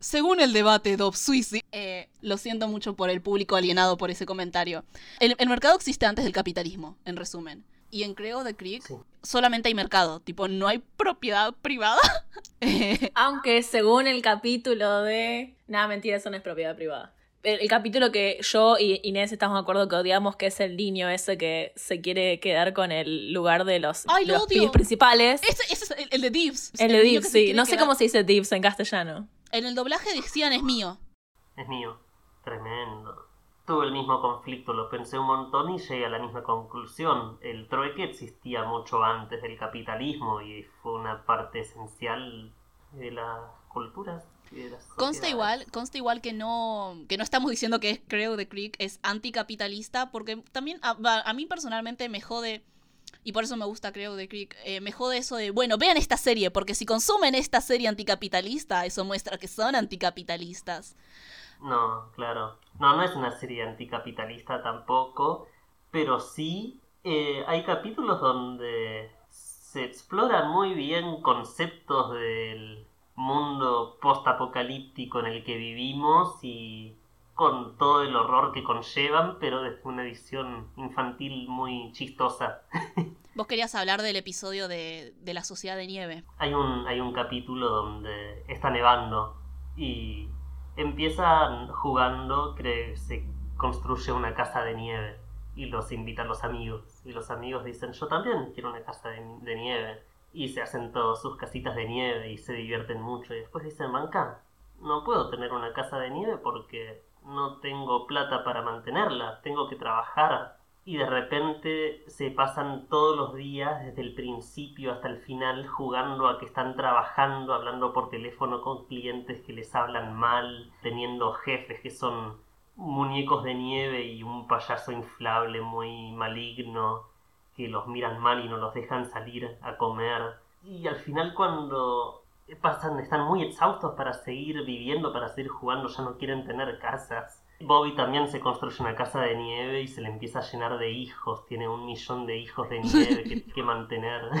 Según el debate Dob Suisi, eh, lo siento mucho por el público alienado por ese comentario. El, el mercado existe antes del capitalismo, en resumen. Y en Creo de Creek Sí. solamente hay mercado, tipo, no hay propiedad privada. Aunque según el capítulo de... Nada, mentira, eso no es propiedad privada. El, el capítulo que yo y Inés estamos de acuerdo que odiamos, que es el niño ese que se quiere quedar con el lugar de los, Ay, de lo los odio. pibes principales. ese, ese es el, el de Divs. el de Divs, sí. No sé quedar- cómo se dice Divs en castellano. En el doblaje decían es mío. Es mío. Tremendo. Tuve el mismo conflicto, lo pensé un montón y llegué a la misma conclusión. El trueque existía mucho antes del capitalismo y fue una parte esencial de las culturas y de las Consta igual, consta igual que no, que no estamos diciendo que es, creo de Creek es anticapitalista, porque también a, a mí personalmente me jode, y por eso me gusta creo de Creek, eh, me jode eso de, bueno, vean esta serie, porque si consumen esta serie anticapitalista, eso muestra que son anticapitalistas. No, claro. No, no es una serie anticapitalista tampoco, pero sí eh, hay capítulos donde se exploran muy bien conceptos del mundo post-apocalíptico en el que vivimos y con todo el horror que conllevan, pero desde una visión infantil muy chistosa. Vos querías hablar del episodio de, de la Sociedad de Nieve. Hay un, hay un capítulo donde está nevando y empiezan jugando, que se construye una casa de nieve y los invitan los amigos. Y los amigos dicen, yo también quiero una casa de, de nieve. Y se hacen todos sus casitas de nieve y se divierten mucho. Y después dicen, manca, no puedo tener una casa de nieve porque no tengo plata para mantenerla, tengo que trabajar. Y de repente se pasan todos los días, desde el principio hasta el final, jugando a que están trabajando, hablando por teléfono con clientes que les hablan mal, teniendo jefes que son muñecos de nieve y un payaso inflable muy maligno que los miran mal y no los dejan salir a comer. Y al final cuando pasan, están muy exhaustos para seguir viviendo, para seguir jugando, ya no quieren tener casas. Bobby también se construye una casa de nieve y se le empieza a llenar de hijos, tiene un millón de hijos de nieve que, que mantener.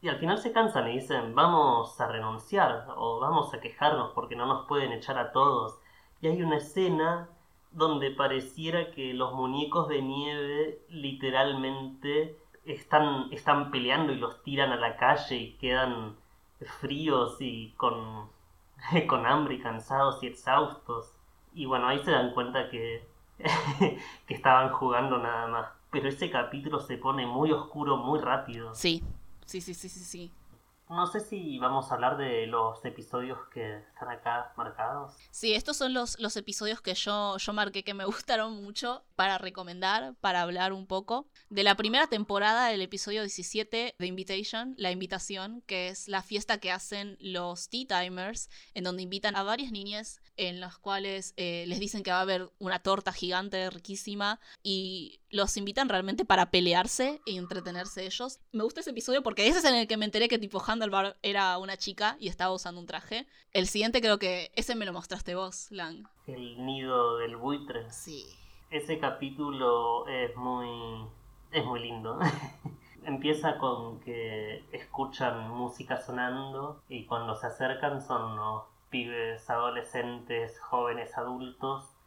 Y al final se cansan y dicen, vamos a renunciar o vamos a quejarnos porque no nos pueden echar a todos. Y hay una escena donde pareciera que los muñecos de nieve literalmente están, están peleando y los tiran a la calle y quedan fríos y con, con hambre y cansados y exhaustos. Y bueno, ahí se dan cuenta que, que estaban jugando nada más. Pero ese capítulo se pone muy oscuro muy rápido. Sí, sí, sí, sí, sí, sí. No sé si vamos a hablar de los episodios que están acá marcados. Sí, estos son los, los episodios que yo, yo marqué que me gustaron mucho para recomendar, para hablar un poco. De la primera temporada, el episodio 17 de Invitation, La Invitación, que es la fiesta que hacen los Tea Timers, en donde invitan a varias niñas en las cuales eh, les dicen que va a haber una torta gigante, riquísima, y los invitan realmente para pelearse y entretenerse ellos. Me gusta ese episodio porque ese es en el que me enteré que tipo Handlebar era una chica y estaba usando un traje. El siguiente creo que ese me lo mostraste vos, Lang. El nido del buitre. Sí. Ese capítulo es muy, es muy lindo. Empieza con que escuchan música sonando y cuando se acercan son los pibes, adolescentes, jóvenes, adultos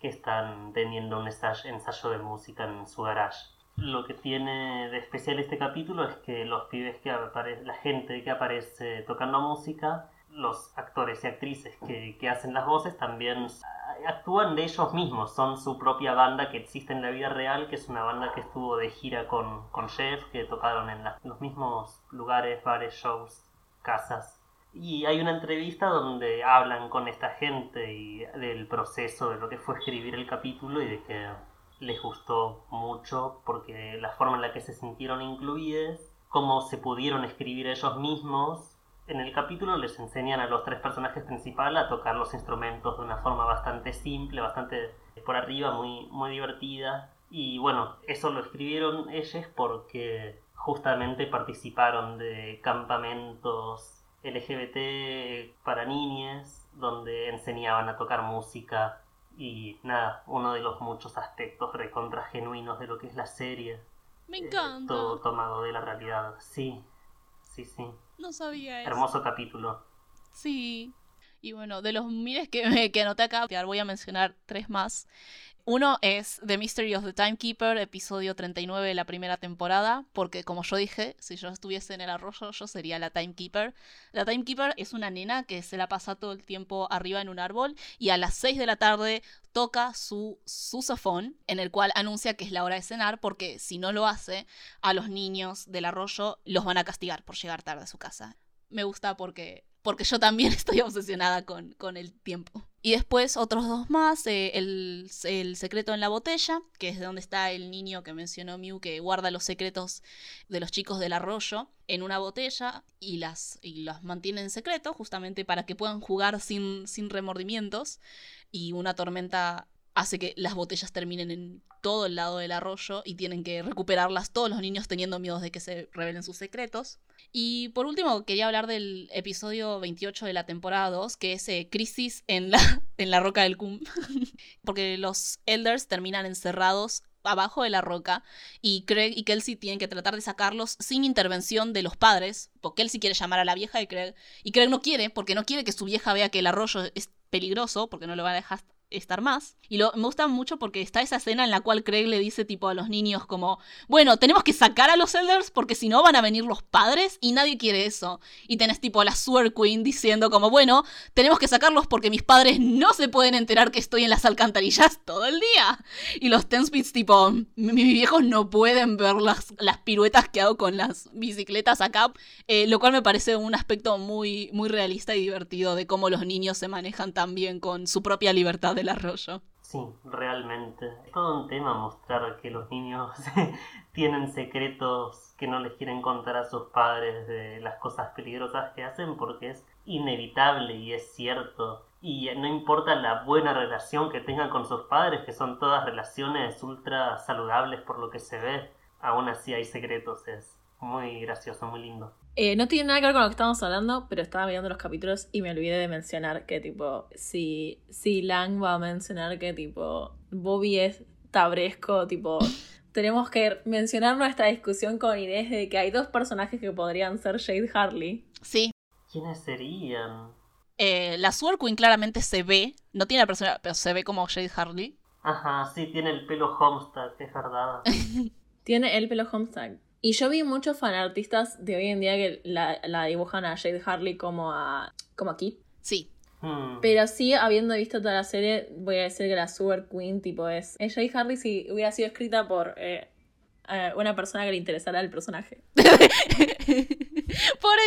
que están teniendo un ensayo de música en su garage. Lo que tiene de especial este capítulo es que los pibes que aparecen, la gente que aparece tocando música, los actores y actrices que, que hacen las voces también actúan de ellos mismos, son su propia banda que existe en la vida real, que es una banda que estuvo de gira con, con Jeff, que tocaron en los mismos lugares, bares, shows, casas. Y hay una entrevista donde hablan con esta gente y del proceso de lo que fue escribir el capítulo y de que les gustó mucho porque la forma en la que se sintieron incluidas, cómo se pudieron escribir ellos mismos en el capítulo les enseñan a los tres personajes principales a tocar los instrumentos de una forma bastante simple, bastante por arriba, muy, muy divertida. Y bueno, eso lo escribieron ellos porque justamente participaron de campamentos LGBT para niñas, donde enseñaban a tocar música y nada, uno de los muchos aspectos recontra genuinos de lo que es la serie. Me encanta. todo tomado de la realidad, sí, sí, sí. No sabía eso. Hermoso capítulo. Sí. Y bueno, de los miles que, me, que anoté acá, voy a mencionar tres más. Uno es The Mystery of the Timekeeper, episodio 39 de la primera temporada, porque como yo dije, si yo estuviese en el arroyo, yo sería la Timekeeper. La Timekeeper es una nena que se la pasa todo el tiempo arriba en un árbol y a las 6 de la tarde toca su susofón, en el cual anuncia que es la hora de cenar, porque si no lo hace, a los niños del arroyo los van a castigar por llegar tarde a su casa. Me gusta porque porque yo también estoy obsesionada con, con el tiempo. Y después otros dos más, eh, el, el, secreto en la botella, que es de donde está el niño que mencionó Mew, que guarda los secretos de los chicos del arroyo en una botella y las, y las mantiene en secreto, justamente para que puedan jugar sin, sin remordimientos. Y una tormenta hace que las botellas terminen en todo el lado del arroyo y tienen que recuperarlas todos los niños teniendo miedo de que se revelen sus secretos. Y por último, quería hablar del episodio 28 de la temporada 2, que es eh, Crisis en la, en la Roca del Cum. Porque los Elders terminan encerrados abajo de la roca y Craig y Kelsey tienen que tratar de sacarlos sin intervención de los padres, porque Kelsey quiere llamar a la vieja de Craig y Craig no quiere porque no quiere que su vieja vea que el arroyo es peligroso, porque no lo van a dejar estar más. Y me gusta mucho porque está esa escena en la cual Craig le dice tipo a los niños como, bueno, tenemos que sacar a los Elders porque si no van a venir los padres y nadie quiere eso. Y tenés tipo a la Swear Queen diciendo como, bueno, tenemos que sacarlos porque mis padres no se pueden enterar que estoy en las alcantarillas todo el día. Y los Tenspits tipo, mis viejos no pueden ver las, las piruetas que hago con las bicicletas acá. Eh, lo cual me parece un aspecto muy, muy realista y divertido de cómo los niños se manejan también con su propia libertad arroyo. Sí, realmente. Es todo un tema mostrar que los niños tienen secretos que no les quieren contar a sus padres de las cosas peligrosas que hacen porque es inevitable y es cierto. Y no importa la buena relación que tengan con sus padres, que son todas relaciones ultra saludables por lo que se ve, aún así hay secretos. Es muy gracioso, muy lindo. Eh, no tiene nada que ver con lo que estamos hablando, pero estaba mirando los capítulos y me olvidé de mencionar que, tipo, si, si Lang va a mencionar que, tipo, Bobby es tabresco, tipo, tenemos que mencionar nuestra discusión con Inés de que hay dos personajes que podrían ser Jade Harley. Sí. ¿Quiénes serían? Eh, la Sword Queen claramente se ve, no tiene la persona, pero se ve como Jade Harley. Ajá, sí, tiene el pelo Homestad, es verdad. tiene el pelo Homestad. Y yo vi muchos fanartistas de hoy en día que la, dibujan a Jade Harley como a, como a Kit. Sí. Hmm. Pero sí, habiendo visto toda la serie, voy a decir que la Super Queen, tipo, es. es Jade Harley si hubiera sido escrita por eh, eh, una persona que le interesara el personaje. Pobre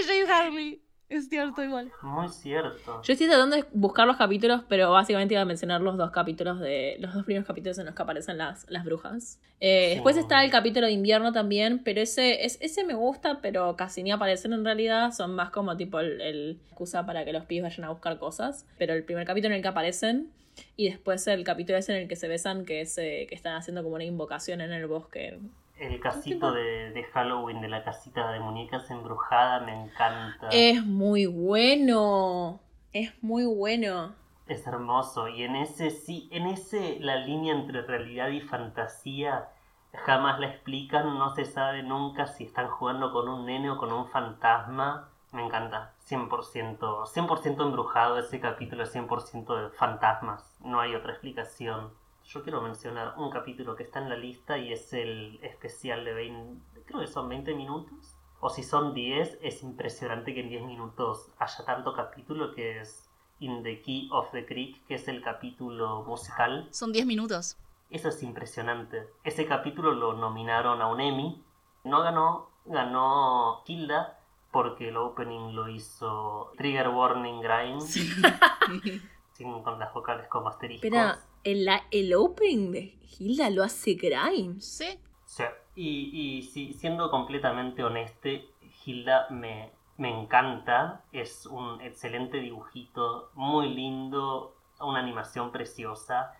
Jade Harley. Es cierto, igual. Muy cierto. Yo estoy tratando de buscar los capítulos, pero básicamente iba a mencionar los dos capítulos de. los dos primeros capítulos en los que aparecen las, las brujas. Eh, después está el capítulo de invierno también, pero ese, es, ese me gusta, pero casi ni aparecen en realidad. Son más como tipo el, excusa para que los pibes vayan a buscar cosas. Pero el primer capítulo en el que aparecen. Y después el capítulo ese en el que se besan, que es eh, que están haciendo como una invocación en el bosque el casito de, de, Halloween de la casita de muñecas embrujada me encanta. Es muy bueno. Es muy bueno. es hermoso. Y en ese, sí, en ese, la línea entre realidad y fantasía jamás la explican, no se sabe nunca si están jugando con un nene o con un fantasma. Me encanta, 100%, 100% embrujado ese capítulo, 100% de fantasmas, no hay otra explicación. Yo quiero mencionar un capítulo que está en la lista y es el especial de 20, creo que son 20 minutos, o si son 10, es impresionante que en 10 minutos haya tanto capítulo que es In the Key of the Creek, que es el capítulo musical. Son 10 minutos. Eso es impresionante. Ese capítulo lo nominaron a un Emmy. No ganó, ganó Hilda porque el opening lo hizo Trigger Warning Grimes. sin- con las vocales como asteriscos. Espera, el, la- el opening de Hilda lo hace Grimes. Sí. Sí, y, y sí, siendo completamente honeste, Hilda me, me encanta. Es un excelente dibujito, muy lindo, una animación preciosa.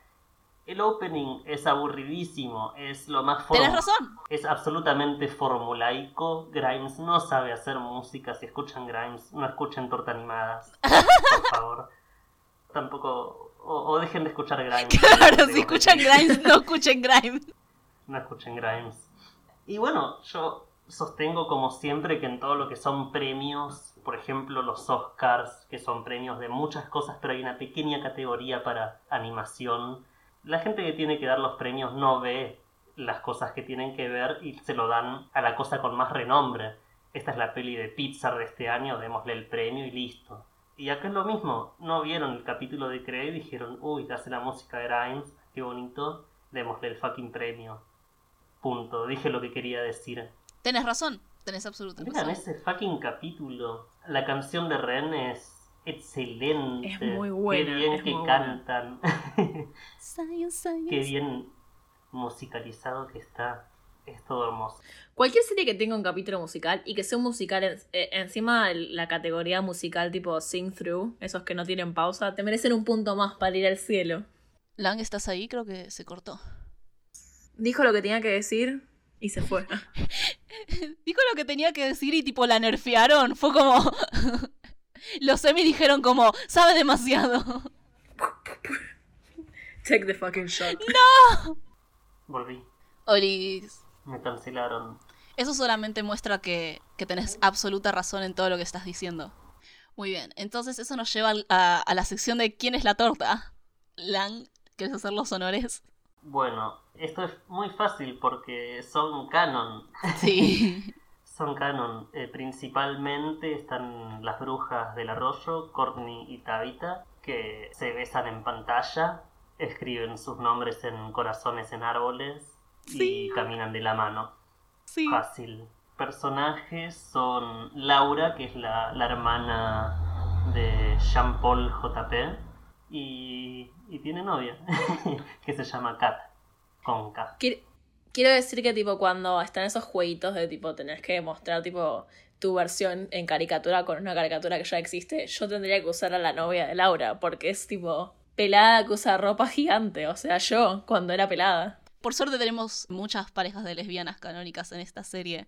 El opening es aburridísimo, es lo más form- razón. Es absolutamente formulaico. Grimes no sabe hacer música. Si escuchan Grimes, no escuchen torta animadas. Por favor. Tampoco. O, o dejen de escuchar Grimes. Claro, si escuchan Grimes, no escuchen Grimes. no escuchen Grimes. Y bueno, yo sostengo como siempre que en todo lo que son premios, por ejemplo los Oscars, que son premios de muchas cosas, pero hay una pequeña categoría para animación, la gente que tiene que dar los premios no ve las cosas que tienen que ver y se lo dan a la cosa con más renombre. Esta es la peli de Pixar de este año, démosle el premio y listo. Y acá es lo mismo, no vieron el capítulo de Craig y dijeron, uy, hace la música de Grimes, qué bonito, démosle el fucking premio. Punto, dije lo que quería decir. Tenés razón. Tenés absoluta Vean razón. ese fucking capítulo. La canción de Ren es excelente. Es muy buena, Qué bien es que buena. cantan. Qué bien musicalizado que está. Es todo hermoso. Cualquier serie que tenga un capítulo musical y que sea un musical en- eh, encima de la categoría musical tipo sing through, esos que no tienen pausa, te merecen un punto más para ir al cielo. Lang, ¿estás ahí? Creo que se cortó. Dijo lo que tenía que decir y se fue. Dijo lo que tenía que decir y tipo la nerfearon. Fue como... Los semi dijeron como, sabe demasiado. Take the fucking shot. Volví. Olis. Me cancelaron. Eso solamente muestra que, que tenés absoluta razón en todo lo que estás diciendo. Muy bien, entonces eso nos lleva a, a la sección de ¿Quién es la torta? Lang, ¿quieres hacer los honores? Bueno, esto es muy fácil porque son canon. Sí. Son canon. Eh, principalmente están las brujas del arroyo, Courtney y Tabitha, que se besan en pantalla, escriben sus nombres en corazones en árboles Sí. y caminan de la mano. Sí. Fácil. Personajes son Laura, que es la, la hermana de Jean-Paul JP, y, y tiene novia, que se llama Kat, con K. Quiero, quiero decir que tipo cuando están esos jueguitos de tipo tenés que mostrar tipo tu versión en caricatura con una caricatura que ya existe, yo tendría que usar a la novia de Laura, porque es tipo pelada que usa ropa gigante, o sea, yo cuando era pelada. Por suerte tenemos muchas parejas de lesbianas canónicas en esta serie,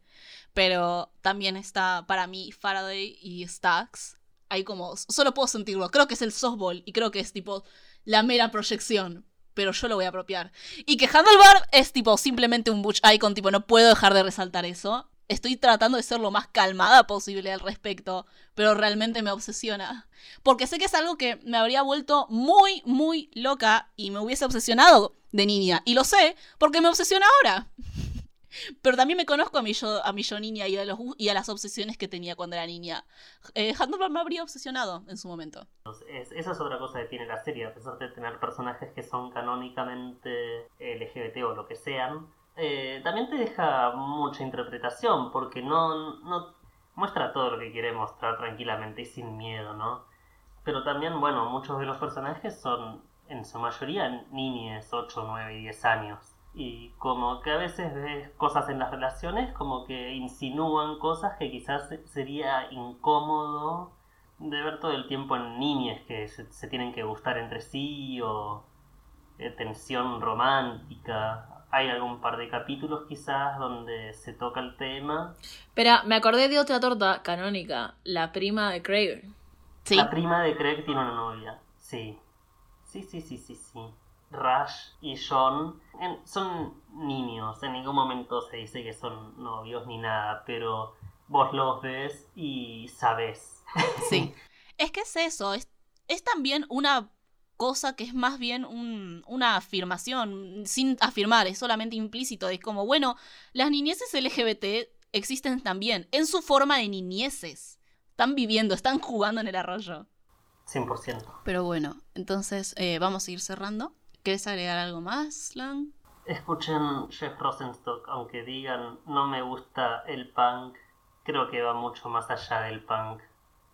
pero también está para mí Faraday y Stax. Hay como, solo puedo sentirlo, creo que es el softball y creo que es tipo la mera proyección, pero yo lo voy a apropiar. Y que Handlebar es tipo simplemente un butch icon, tipo no puedo dejar de resaltar eso. Estoy tratando de ser lo más calmada posible al respecto, pero realmente me obsesiona. Porque sé que es algo que me habría vuelto muy, muy loca y me hubiese obsesionado de niña. Y lo sé porque me obsesiona ahora. Pero también me conozco a mi yo, a mi yo niña y a, los, y a las obsesiones que tenía cuando era niña. Eh, me habría obsesionado en su momento. Es- esa es otra cosa que tiene la serie, a pesar de tener personajes que son canónicamente LGBT o lo que sean, eh, también te deja mucha interpretación, porque no, no muestra todo lo que quiere mostrar tranquilamente y sin miedo, ¿no? Pero también, bueno, muchos de los personajes son en su mayoría niñes, 8, 9 y 10 años. Y como que a veces ves cosas en las relaciones como que insinúan cosas que quizás sería incómodo de ver todo el tiempo en niñas que se, tienen que gustar entre sí o eh, tensión romántica. Hay algún par de capítulos quizás donde se toca el tema. Espera, me acordé de otra torta canónica, la prima de Craig. Sí. La prima de Craig tiene una novia, sí. Sí, sí, sí, sí, sí. Rush y John en- son niños, en ningún momento se dice que son novios ni nada, pero vos los ves y sabes. Sí. Es que es eso, es, es también una cosa que es más bien un- una afirmación, sin afirmar, es solamente implícito. Es como, bueno, las niñeces LGBT existen también, en su forma de niñeces. Están viviendo, están jugando en el arroyo. 100%. Pero bueno, entonces eh, vamos a ir cerrando. ¿Quieres agregar algo más, Lan? Escuchen Jeff Rosenstock, aunque digan no me gusta el punk, creo que va mucho más allá del punk.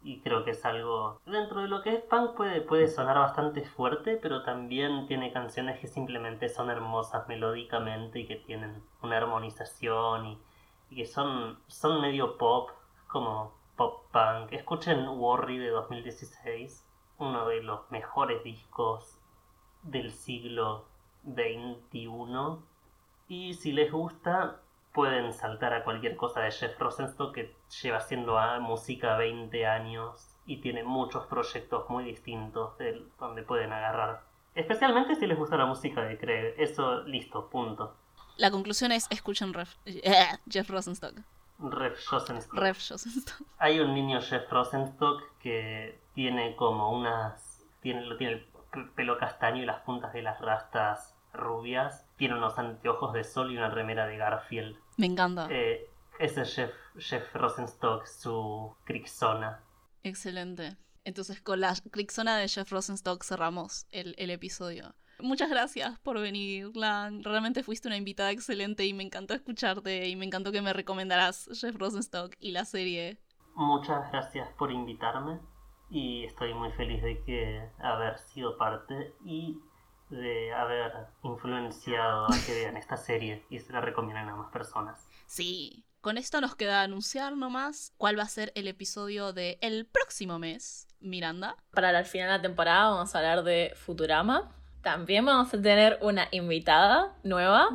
Y creo que es algo... Dentro de lo que es punk puede, puede sonar bastante fuerte, pero también tiene canciones que simplemente son hermosas melódicamente y que tienen una armonización y, y que son, son medio pop, como pop punk. Escuchen Worry de 2016, uno de los mejores discos del siglo XXI. Y si les gusta, pueden saltar a cualquier cosa de Jeff Rosenstock que lleva haciendo a- música 20 años y tiene muchos proyectos muy distintos del- donde pueden agarrar. Especialmente si les gusta la música de Craig. Eso, listo, punto. La conclusión es escuchen Ref- eh, Jeff Rosenstock. Ref Rosenstock. Ref Rosenstock. Hay un niño Jeff Rosenstock que tiene como unas. Tiene, lo tiene el pelo castaño y las puntas de las rastas rubias. Tiene unos anteojos de sol y una remera de Garfield. Me encanta. Eh, ese es Jeff, Jeff Rosenstock, su Crixona. Excelente. Entonces con la clickzona de Jeff Rosenstock cerramos el, el episodio. Muchas gracias por venir, Lan. Realmente fuiste una invitada excelente y me encantó escucharte y me encantó que me recomendaras Jeff Rosenstock y la serie. Muchas gracias por invitarme y estoy muy feliz de que haber sido parte y de haber influenciado a que vean esta serie y se la recomienden a más personas. Sí. Con esto nos queda anunciar nomás cuál va a ser el episodio del el próximo mes, Miranda. Para el final de la temporada vamos a hablar de Futurama. También vamos a tener una invitada nueva,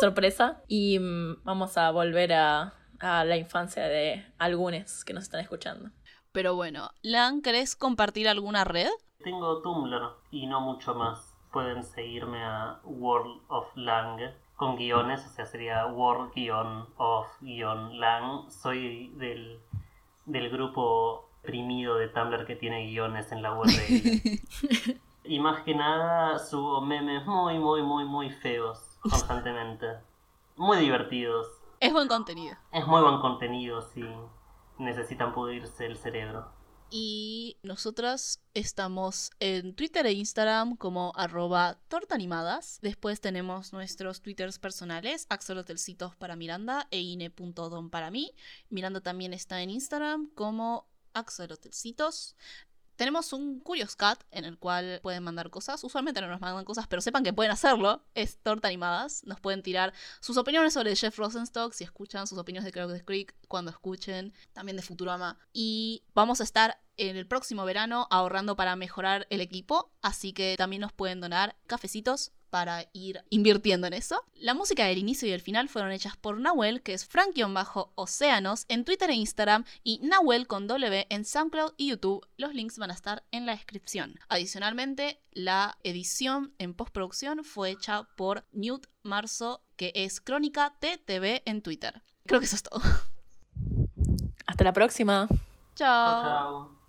sorpresa, y mm, vamos a volver a, a la infancia de algunos que nos están escuchando. Pero bueno, Lan, ¿querés compartir alguna red? Tengo Tumblr y no mucho más. Pueden seguirme a World of Lang con guiones, o sea, sería World-of-lang. Soy del, del grupo primido de Tumblr que tiene guiones en la URL. y más que nada subo memes muy, muy, muy, muy feos constantemente. Muy divertidos. Es buen contenido. Es muy buen contenido si necesitan pudrirse el cerebro. Y nosotras estamos en Twitter e Instagram como arroba tortaanimadas. Después tenemos nuestros twitters personales, axolotelcitos para Miranda e ine.don para mí. Miranda también está en Instagram como axolotelcitos. Tenemos un Curious Cat en el cual pueden mandar cosas. Usualmente no nos mandan cosas, pero sepan que pueden hacerlo. Es Torta Animadas. Nos pueden tirar sus opiniones sobre Jeff Rosenstock, si escuchan, sus opiniones de Crowded Creek, cuando escuchen, también de Futurama. Y vamos a estar en el próximo verano ahorrando para mejorar el equipo, así que también nos pueden donar cafecitos para ir invirtiendo en eso. La música del inicio y el final fueron hechas por Nahuel, que es Frank-Océanos en Twitter e Instagram, y Nahuel con W en SoundCloud y YouTube. Los links van a estar en la descripción. Adicionalmente, la edición en postproducción fue hecha por Newt Marzo, que es Crónica TTV en Twitter. Creo que eso es todo. Hasta la próxima. Chao. Chao.